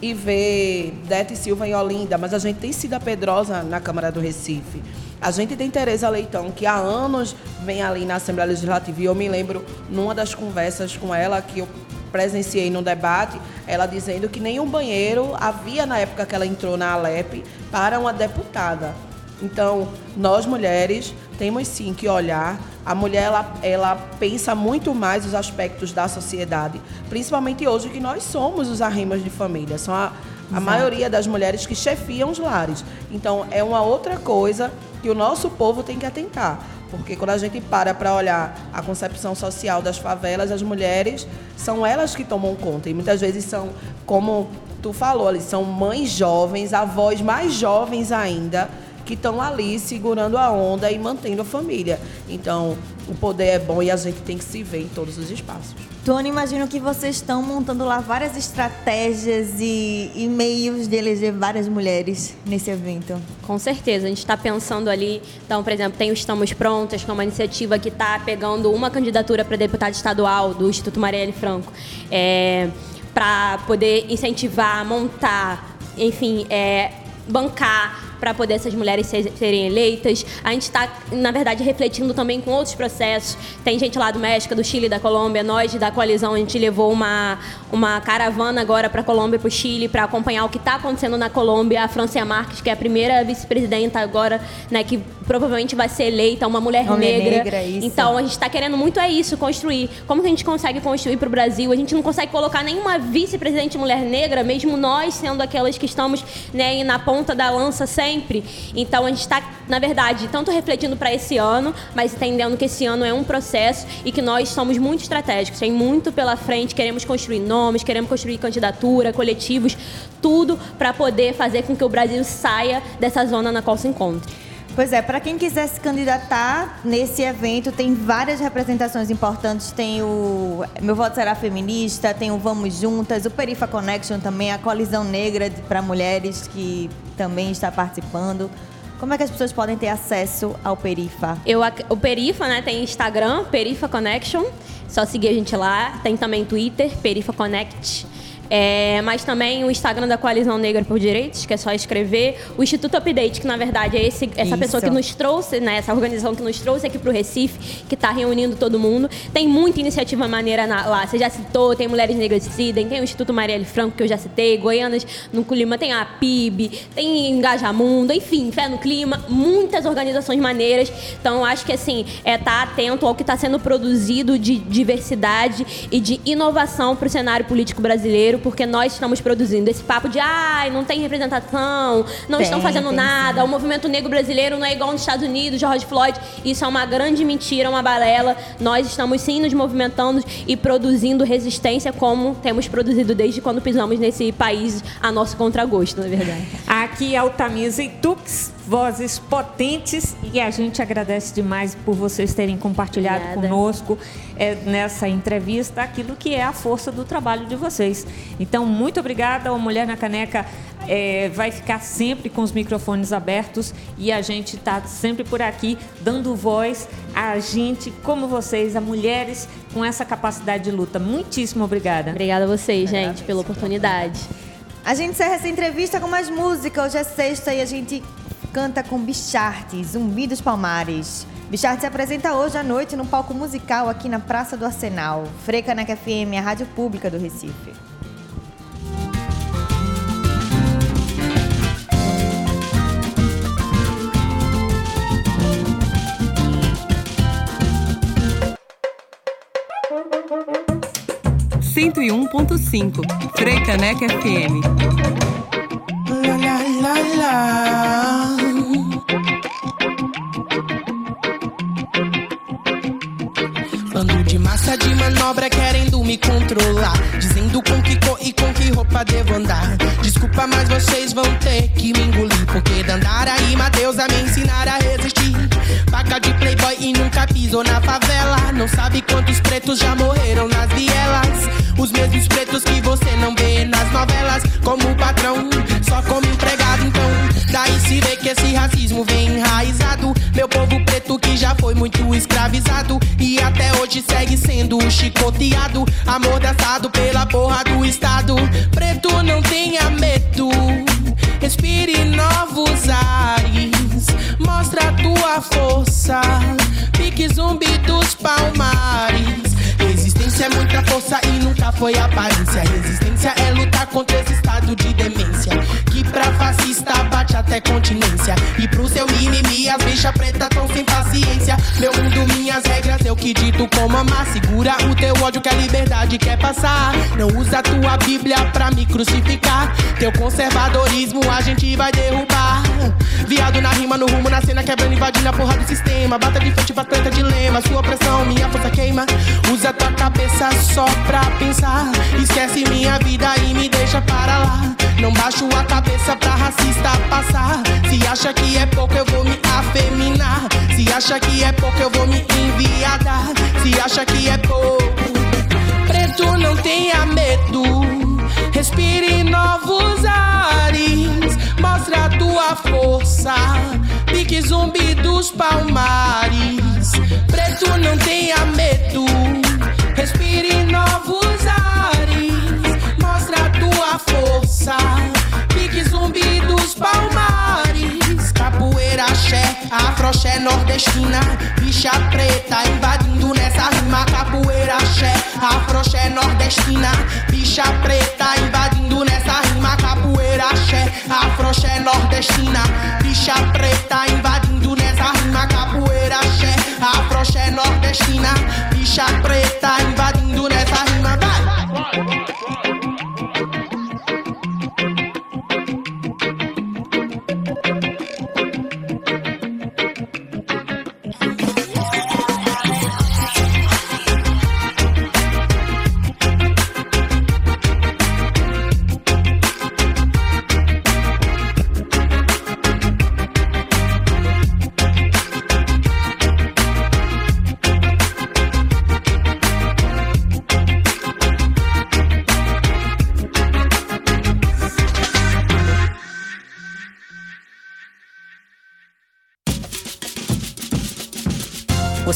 e ver Dete Silva em Olinda, mas a gente tem Cida Pedrosa na Câmara do Recife. A gente tem Tereza Leitão, que há anos vem ali na Assembleia Legislativa, e eu me lembro, numa das conversas com ela, que eu presenciei no debate, ela dizendo que nenhum banheiro havia na época que ela entrou na Alep para uma deputada. Então, nós mulheres temos sim que olhar. A mulher ela, ela pensa muito mais os aspectos da sociedade, principalmente hoje que nós somos os arrimos de família. São a, a maioria das mulheres que chefiam os lares. Então, é uma outra coisa que o nosso povo tem que atentar. Porque quando a gente para para olhar a concepção social das favelas, as mulheres são elas que tomam conta. E muitas vezes são, como tu falou ali, são mães jovens, avós mais jovens ainda, que estão ali segurando a onda e mantendo a família. Então, o poder é bom e a gente tem que se ver em todos os espaços. Tony, imagino que vocês estão montando lá várias estratégias e, e meios de eleger várias mulheres nesse evento. Com certeza, a gente está pensando ali. Então, por exemplo, tem o Estamos Prontas, que é uma iniciativa que está pegando uma candidatura para deputado estadual do Instituto Marielle Franco, é, para poder incentivar, montar, enfim, é, bancar para poder essas mulheres serem eleitas. A gente está, na verdade, refletindo também com outros processos. Tem gente lá do México, do Chile, da Colômbia. Nós, da coalizão, a gente levou uma, uma caravana agora para a Colômbia e para o Chile para acompanhar o que está acontecendo na Colômbia. A Francia Marques, que é a primeira vice-presidenta agora, né, que provavelmente vai ser eleita, uma mulher Homem negra. negra isso. Então, a gente está querendo muito é isso, construir. Como que a gente consegue construir para o Brasil? A gente não consegue colocar nenhuma vice-presidente mulher negra, mesmo nós sendo aquelas que estamos né, na ponta da lança sempre sempre. Então a gente está, na verdade, tanto refletindo para esse ano, mas entendendo que esse ano é um processo e que nós somos muito estratégicos, tem muito pela frente, queremos construir nomes, queremos construir candidatura, coletivos, tudo para poder fazer com que o Brasil saia dessa zona na qual se encontra. Pois é, para quem quiser se candidatar nesse evento, tem várias representações importantes. Tem o Meu Voto Será Feminista, tem o Vamos Juntas, o Perifa Connection também, a Colisão Negra para Mulheres, que também está participando. Como é que as pessoas podem ter acesso ao Perifa? Eu, o Perifa, né, tem Instagram, Perifa Connection. Só seguir a gente lá. Tem também Twitter, Perifa Connect. É, mas também o Instagram da Coalizão Negra por Direitos, que é só escrever. O Instituto Update, que na verdade é esse, essa Isso. pessoa que nos trouxe, né, essa organização que nos trouxe aqui para o Recife, que está reunindo todo mundo. Tem muita iniciativa maneira na, lá. Você já citou, tem Mulheres Negras Decidem, tem o Instituto Marielle Franco, que eu já citei, Goianas no Clima, tem a PIB, tem Engajamundo, enfim, Fé no Clima, muitas organizações maneiras. Então, acho que assim, é estar tá atento ao que está sendo produzido de diversidade e de inovação para o cenário político brasileiro porque nós estamos produzindo esse papo de ai, não tem representação, não tem, estão fazendo nada, sim. o movimento negro brasileiro não é igual nos Estados Unidos, George Floyd. Isso é uma grande mentira, uma balela. Nós estamos sim nos movimentando e produzindo resistência como temos produzido desde quando pisamos nesse país a nosso contragosto, na é verdade. Aqui é Altamisa e Tux vozes potentes e a gente agradece demais por vocês terem compartilhado Obrigada. conosco é, nessa entrevista aquilo que é a força do trabalho de vocês. Então, muito obrigada. A Mulher na Caneca é, vai ficar sempre com os microfones abertos e a gente está sempre por aqui dando voz a gente como vocês, a mulheres com essa capacidade de luta. Muitíssimo obrigada. Obrigada a vocês, gente, pela oportunidade. A gente encerra essa entrevista com mais música. Hoje é sexta e a gente canta com Bicharte, Zumbi dos Palmares. Bicharte se apresenta hoje à noite no palco musical aqui na Praça do Arsenal. Frecaneca FM, a rádio pública do Recife. Cento e um ponto cinco, Frecaneca FM. La, la, la, massa de manobra querendo me controlar. Dizendo com que cor e com que roupa devo andar. Desculpa, mas vocês vão ter que me engolir. Porque Dandara e Matheus a me ensinar a resistir. Vaca de playboy e nunca pisou na favela. Não sabe quantos pretos já morreram nas vielas. Os mesmos pretos que você não vê nas novelas. Como patrão, só como empregado. Então, daí se vê que esse racismo vem enraizado. Meu preto que já foi muito escravizado. E até hoje segue sendo chicoteado. Amordaçado pela porra do Estado. Preto não tenha medo. Respire novos ares. Mostra a tua força. Pique zumbi dos palmares. Resistência é muita força e nunca foi aparência. Resistência é lutar contra esse estado de demência. Pra fascista bate até continência. E pro seu mimimi, as bichas pretas tão sem paciência. Meu mundo, minhas regras, eu que dito como amar. Segura o teu ódio que a liberdade quer passar. Não usa tua Bíblia pra me crucificar. Teu conservadorismo a gente vai derrubar. Viado na rima, no rumo, na cena, quebrando, invadindo a porra do sistema. Bata de frente, batata dilema. Sua pressão, minha força queima. Usa tua cabeça só pra pensar. Esquece minha vida e me deixa para lá. Não baixo a cabeça pra racista passar. Se acha que é pouco, eu vou me afeminar. Se acha que é pouco, eu vou me enviadar. Se acha que é pouco, preto não tenha medo. Respire novos ares. Mostra a tua força. Pique zumbi dos palmares. Preto não tenha medo. Respire novos ares. Mostra a tua força. Palmares. Capoeira, axé, afroxé nordestina. Bicha preta invadindo nessa rima. Capoeira, axé, afroxé nordestina. Bicha preta invadindo nessa rima. Capoeira, axé, afroxé nordestina. Bicha preta invadindo nessa rima. Capoeira, axé, afroxé nordestina. Bicha preta invadindo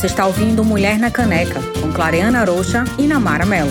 Você está ouvindo Mulher na Caneca, com Clareana Rocha e Namara Melo.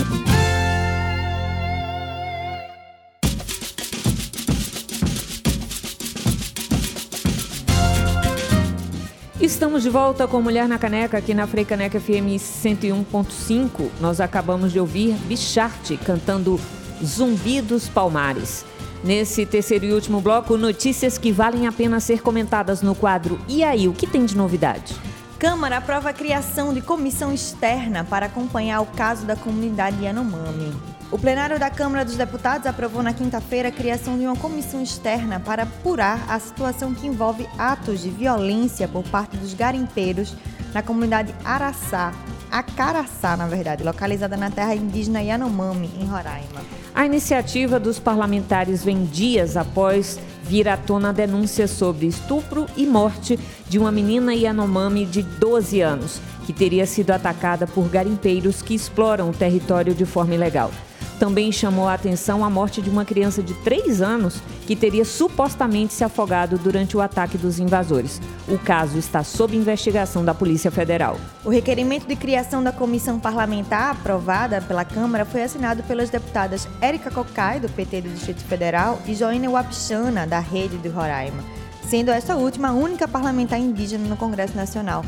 Estamos de volta com Mulher na Caneca aqui na Freicaneca FM 101.5. Nós acabamos de ouvir Bicharte cantando Zumbi dos Palmares. Nesse terceiro e último bloco, notícias que valem a pena ser comentadas no quadro E aí, o que tem de novidade? Câmara aprova a criação de comissão externa para acompanhar o caso da comunidade Yanomami. O plenário da Câmara dos Deputados aprovou na quinta-feira a criação de uma comissão externa para apurar a situação que envolve atos de violência por parte dos garimpeiros na comunidade Araçá, Acaraçá, na verdade, localizada na terra indígena Yanomami, em Roraima. A iniciativa dos parlamentares vem dias após vir à tona denúncias sobre estupro e morte de uma menina Yanomami de 12 anos, que teria sido atacada por garimpeiros que exploram o território de forma ilegal. Também chamou a atenção a morte de uma criança de 3 anos que teria supostamente se afogado durante o ataque dos invasores. O caso está sob investigação da Polícia Federal. O requerimento de criação da comissão parlamentar aprovada pela Câmara foi assinado pelas deputadas Érica Cocai, do PT do Distrito Federal, e Joênia Wapichana, da Rede do Roraima, sendo essa última a única parlamentar indígena no Congresso Nacional.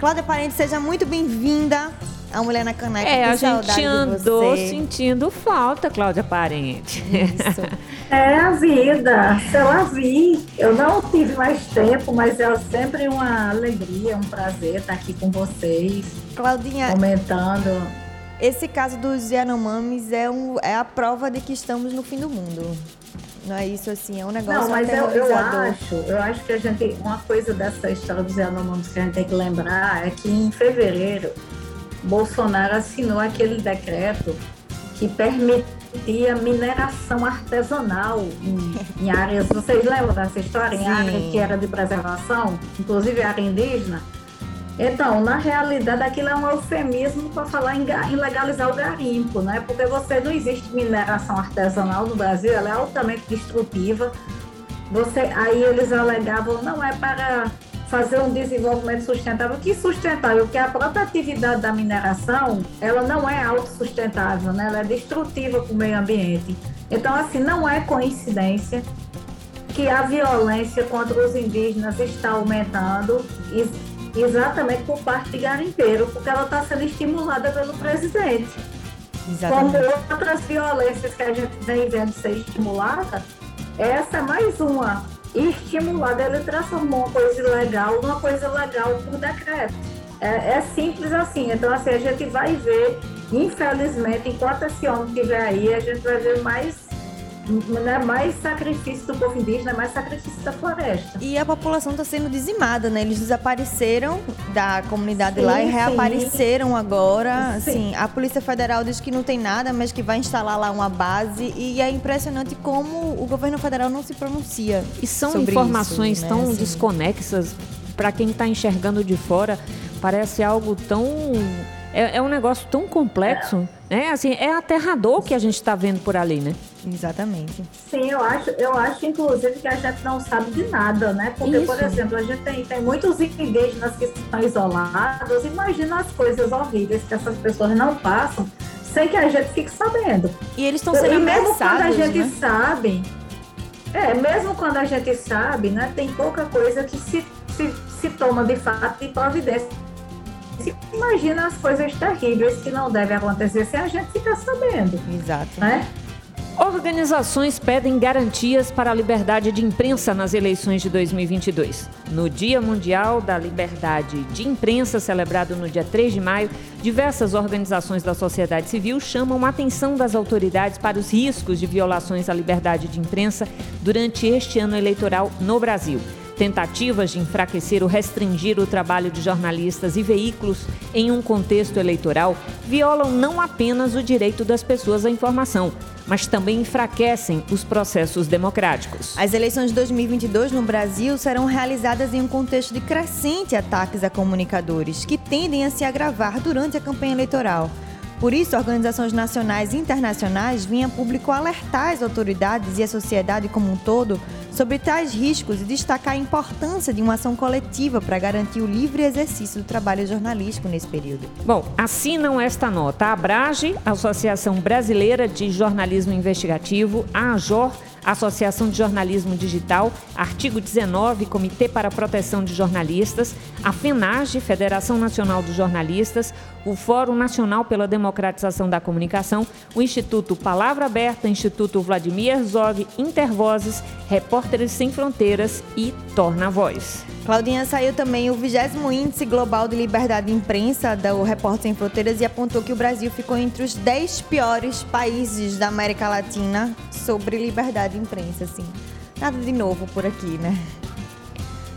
Cláudia Parente, seja muito bem-vinda a mulher na caneca. É, a gente andou sentindo falta, Cláudia Parente. Isso. *laughs* é a vida. Se eu a vi, eu não tive mais tempo, mas é sempre uma alegria, um prazer estar aqui com vocês. Claudinha. Comentando. Esse caso dos Yanomamis é, um, é a prova de que estamos no fim do mundo. Não é isso assim, é um negócio Não, mas eu, eu, acho, eu acho que a gente, uma coisa dessa história dos Yanomamis que a gente tem que lembrar é que em fevereiro Bolsonaro assinou aquele decreto que permitia mineração artesanal em, em áreas. Vocês lembram dessa história? Em áreas que era de preservação, inclusive área indígena. Então, na realidade, aquilo é um eufemismo para falar em, em, legalizar o garimpo, né? Porque você não existe mineração artesanal no Brasil, ela é altamente destrutiva. Você, aí eles alegavam, não é para fazer um desenvolvimento sustentável. Que sustentável? Porque a própria atividade da mineração, ela não é autossustentável, né? ela é destrutiva para o meio ambiente. Então, assim, não é coincidência que a violência contra os indígenas está aumentando exatamente por parte de garimpeiro, porque ela está sendo estimulada pelo presidente. Exatamente. Como outras violências que a gente vem vendo ser estimulada, essa é mais uma e estimulado. Ele transformou uma coisa ilegal numa coisa legal por decreto. É, é, simples assim. Então, assim, a gente vai ver, infelizmente, enquanto esse homem estiver aí, a gente vai ver mais né, mais sacrifício do povo indígena, mais sacrifício da floresta. E a população está sendo dizimada, né? Eles desapareceram da comunidade sim, lá e reapareceram sim. agora. Sim. Assim, a Polícia Federal diz que não tem nada, mas que vai instalar lá uma base. E é impressionante como o governo federal não se pronuncia. E são informações isso, né? tão assim. desconexas para quem está enxergando de fora. Parece algo tão é, é um negócio tão complexo, é. né? Assim, é aterrador o que a gente está vendo por ali, né? Exatamente. Sim, eu acho, eu acho, inclusive, que a gente não sabe de nada, né? Porque, Isso. por exemplo, a gente tem, tem muitos indígenas que estão isolados. Imagina as coisas horríveis que essas pessoas não passam sem que a gente fique sabendo. E eles estão sendo e mesmo quando a gente né? sabe, é, mesmo quando a gente sabe, né, tem pouca coisa que se, se, se toma de fato de providência imagina as coisas terríveis que não devem acontecer se a gente ficar sabendo. Exato. Né? Organizações pedem garantias para a liberdade de imprensa nas eleições de 2022. No Dia Mundial da Liberdade de Imprensa, celebrado no dia 3 de maio, diversas organizações da sociedade civil chamam a atenção das autoridades para os riscos de violações à liberdade de imprensa durante este ano eleitoral no Brasil. Tentativas de enfraquecer ou restringir o trabalho de jornalistas e veículos em um contexto eleitoral violam não apenas o direito das pessoas à informação, mas também enfraquecem os processos democráticos. As eleições de 2022 no Brasil serão realizadas em um contexto de crescente ataques a comunicadores, que tendem a se agravar durante a campanha eleitoral. Por isso, organizações nacionais e internacionais vinham público alertar as autoridades e a sociedade como um todo sobre tais riscos e destacar a importância de uma ação coletiva para garantir o livre exercício do trabalho jornalístico nesse período. Bom, assinam esta nota a Abrage, Associação Brasileira de Jornalismo Investigativo, a AJOR, Associação de Jornalismo Digital, artigo 19, Comitê para a Proteção de Jornalistas, a FENAGE, Federação Nacional dos Jornalistas, o Fórum Nacional pela Democratização da Comunicação, o Instituto Palavra Aberta, Instituto Vladimir Herzog, Intervozes, Repórteres Sem Fronteiras e Torna Voz. Claudinha saiu também o 20 Índice Global de Liberdade de Imprensa da Repórter Sem Fronteiras e apontou que o Brasil ficou entre os 10 piores países da América Latina sobre liberdade de imprensa, assim. Nada de novo por aqui, né?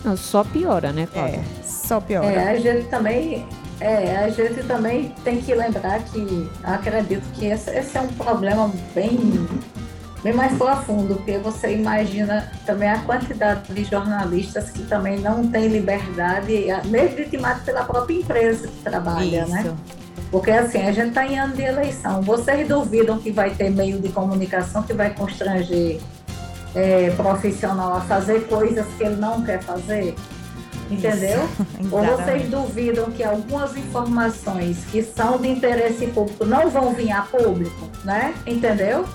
Não, só piora, né, Cláudia? É, só piora. É, a gente também é, a gente também tem que lembrar que acredito que esse, esse é um problema bem bem mais profundo, porque você imagina também a quantidade de jornalistas que também não têm liberdade, mesmo vitimado pela própria empresa que trabalha, né? Isso. né? Porque assim, a gente está em ano de eleição. Vocês duvidam que vai ter meio de comunicação que vai constranger é, profissional a fazer coisas que ele não quer fazer? Entendeu? *laughs* Ou vocês duvidam que algumas informações que são de interesse público não vão vir a público, né? Entendeu?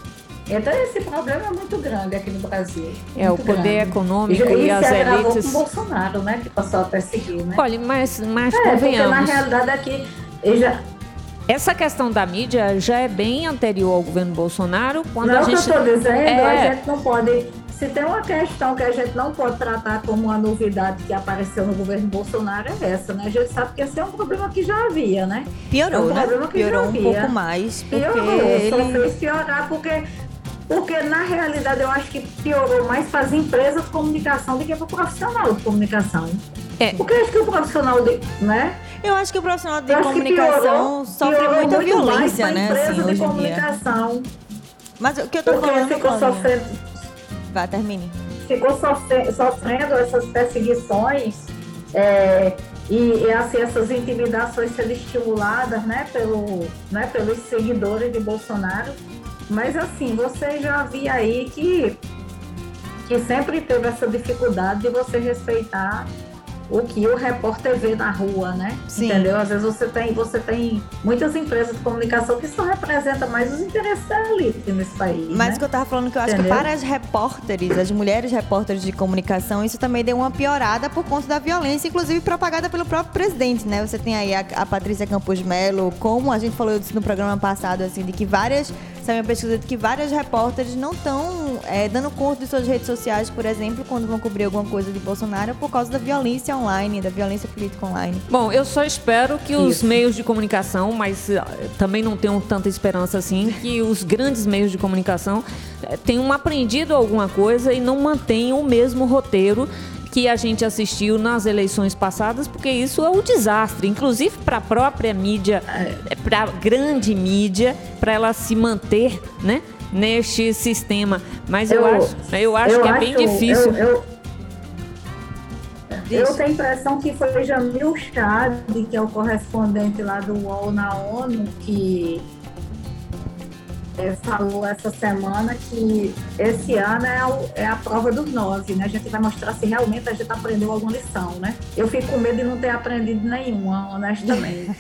Então esse problema é muito grande aqui no Brasil. É, o poder grande. econômico e, e as elites. com o Bolsonaro, né? Que passou a perseguir, né? Olha, mas, mas é, convenhamos. Porque na realidade aqui. Já... Essa questão da mídia já é bem anterior ao governo Bolsonaro. Quando não, a gente... que eu estou dizendo, é... a gente não pode. Se tem uma questão que a gente não pode tratar como uma novidade que apareceu no governo Bolsonaro, é essa, né? A gente sabe que esse é um problema que já havia, né? Piorou, é um né? Piorou um pouco mais. Porque Piorou, ele... só fez piorar porque porque, na realidade, eu acho que piorou mais para as empresas de comunicação do que para o profissional de comunicação. É. Porque acho que o profissional de. Né? Eu acho que o profissional de comunicação piorou, sofre piorou muita muito violência, né? Assim, de comunicação. Mas o que eu tô porque falando. Ficou sofrendo. Vá, termine. Ficou sofrendo, essas perseguições. É, e, e, assim, essas intimidações sendo estimuladas né, pelo, né, pelos seguidores de Bolsonaro. Mas assim, você já via aí que, que sempre teve essa dificuldade de você respeitar o que o repórter vê na rua, né? Sim. Entendeu? Às vezes você tem, você tem muitas empresas de comunicação que só representam mais os interesses da elite nesse país. Mas né? que eu tava falando que eu acho Entendeu? que para as repórteres, as mulheres repórteres de comunicação, isso também deu uma piorada por conta da violência, inclusive propagada pelo próprio presidente, né? Você tem aí a, a Patrícia Campos Melo, como a gente falou no programa passado, assim, de que várias Saiu uma pesquisa de que várias repórteres não estão é, dando conta de suas redes sociais, por exemplo, quando vão cobrir alguma coisa de Bolsonaro, por causa da violência online, da violência política online. Bom, eu só espero que os Isso. meios de comunicação, mas uh, também não tenho tanta esperança assim, que os grandes meios de comunicação uh, tenham aprendido alguma coisa e não mantenham o mesmo roteiro que a gente assistiu nas eleições passadas, porque isso é um desastre, inclusive para a própria mídia, é, para a grande mídia, para ela se manter, né? Neste sistema. Mas eu, eu acho, eu acho eu que é bem difícil. Eu, eu tenho a impressão que foi Jamil Chad, que é o correspondente lá do UOL na ONU, que falou essa semana que esse ano é a, é a prova dos nove, né? A gente vai mostrar se realmente a gente aprendeu alguma lição, né? Eu fico com medo de não ter aprendido nenhuma, honestamente.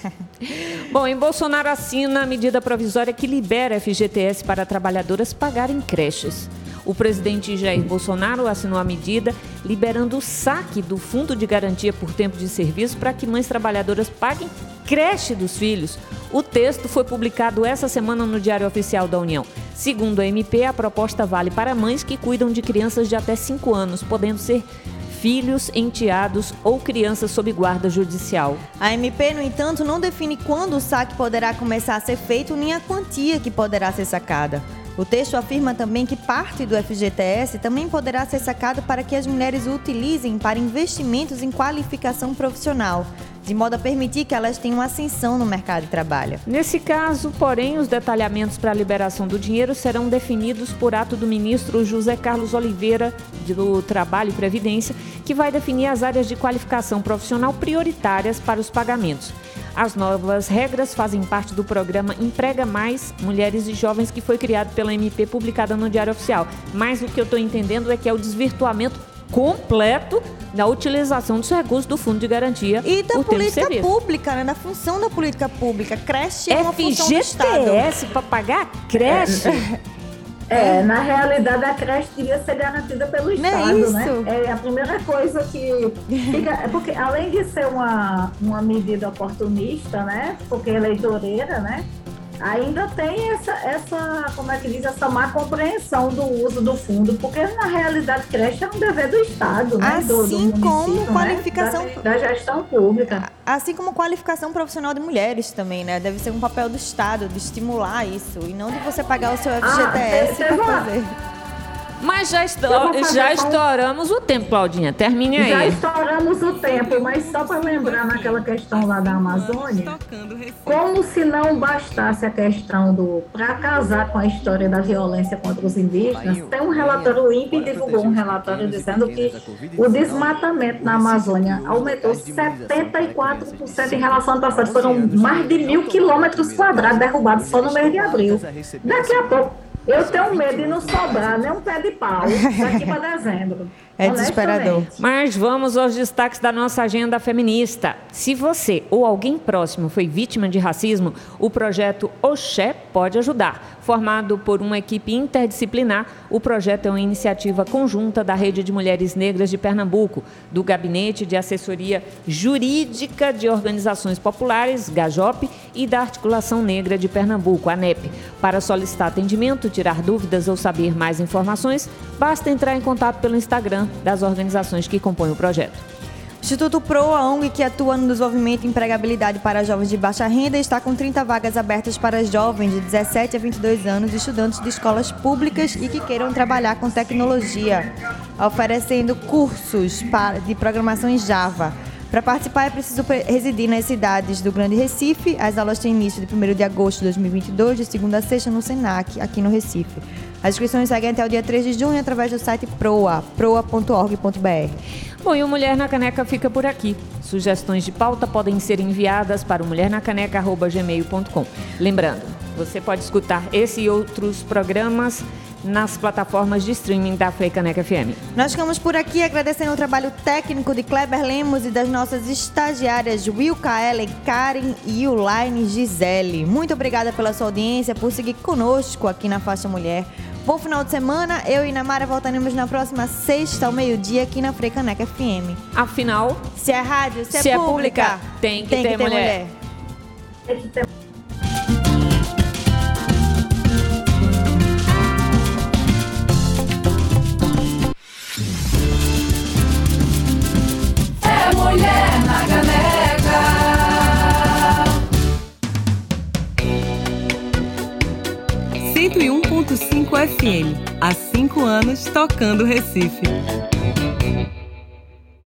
*laughs* Bom, em Bolsonaro assina a medida provisória que libera FGTS para trabalhadoras pagarem creches. O presidente Jair Bolsonaro assinou a medida liberando o saque do Fundo de Garantia por Tempo de Serviço para que mães trabalhadoras paguem creche dos filhos. O texto foi publicado essa semana no Diário Oficial da União. Segundo a MP, a proposta vale para mães que cuidam de crianças de até 5 anos, podendo ser filhos, enteados ou crianças sob guarda judicial. A MP, no entanto, não define quando o saque poderá começar a ser feito nem a quantia que poderá ser sacada. O texto afirma também que parte do FGTS também poderá ser sacado para que as mulheres o utilizem para investimentos em qualificação profissional, de modo a permitir que elas tenham ascensão no mercado de trabalho. Nesse caso, porém, os detalhamentos para a liberação do dinheiro serão definidos por ato do ministro José Carlos Oliveira do Trabalho e Previdência, que vai definir as áreas de qualificação profissional prioritárias para os pagamentos. As novas regras fazem parte do programa Emprega Mais Mulheres e Jovens que foi criado pela MP, publicada no Diário Oficial. Mas o que eu estou entendendo é que é o desvirtuamento completo da utilização dos recursos do Fundo de Garantia e da política pública, né? Da função da política pública. Creche é uma função do Estado. FGTS para pagar creche? É, *laughs* é, na realidade a creche devia ser garantida pelo é Estado, é isso? né? É a primeira coisa que fica, é porque além de ser uma, uma medida oportunista, né? Porque eleitoreira, né? Ainda tem essa, essa, como é que diz, essa má compreensão do uso do fundo, porque na realidade creche é um dever do Estado, né? Assim do, do como né? qualificação da, da, gestão pública. Assim como qualificação profissional de mulheres também, né? Deve ser um papel do Estado de estimular isso e não de você pagar o seu FGTS ah, para fazer. Mas já, esto já estouramos o tempo, Claudinha. Termine aí. Já estouramos o tempo, mas só para lembrar naquela questão lá da Amazônia, como se não bastasse a questão do para casar com a história da violência contra os indígenas, tem um relatório, o INPE divulgou um relatório dizendo que o desmatamento na Amazônia aumentou 74% em relação ao passado. Foram mais de mil quilômetros quadrados derrubados só no mês de abril. Daqui a pouco eu tenho medo de não sobrar nem um pé de pau daqui para dezembro. *laughs* É desesperador. Mas vamos aos destaques da nossa agenda feminista. Se você ou alguém próximo foi vítima de racismo, o projeto Oxé pode ajudar. Formado por uma equipe interdisciplinar, o projeto é uma iniciativa conjunta da Rede de Mulheres Negras de Pernambuco, do Gabinete de Assessoria Jurídica de Organizações Populares, GAJOP, e da Articulação Negra de Pernambuco, ANEP. Para solicitar atendimento, tirar dúvidas ou saber mais informações, basta entrar em contato pelo Instagram das organizações que compõem o projeto. Instituto PRO, a ONG que atua no desenvolvimento e empregabilidade para jovens de baixa renda, está com 30 vagas abertas para jovens de 17 a 22 anos, estudantes de escolas públicas e que queiram trabalhar com tecnologia, oferecendo cursos de programação em Java. Para participar é preciso residir nas cidades do Grande Recife. As aulas têm início de 1 de agosto de 2022, de segunda a sexta no SENAC, aqui no Recife. As inscrições seguem até o dia 3 de junho através do site proa, proa.org.br. Bom, e o Mulher na Caneca fica por aqui. Sugestões de pauta podem ser enviadas para o mulhernacaneca.gmail.com. Lembrando, você pode escutar esse e outros programas nas plataformas de streaming da Freicaneca FM. Nós ficamos por aqui agradecendo o trabalho técnico de Kleber Lemos e das nossas estagiárias Wilka Ellen, Karen e Ulaine Gisele. Muito obrigada pela sua audiência, por seguir conosco aqui na Faixa Mulher. Bom final de semana. Eu e Namara voltaremos na próxima sexta ao meio-dia aqui na Frecaneca FM. Afinal, se é rádio, se, é se é, pública, pública, tem que, tem ter, que ter mulher. mulher. 101.5 FM. Há cinco anos tocando Recife.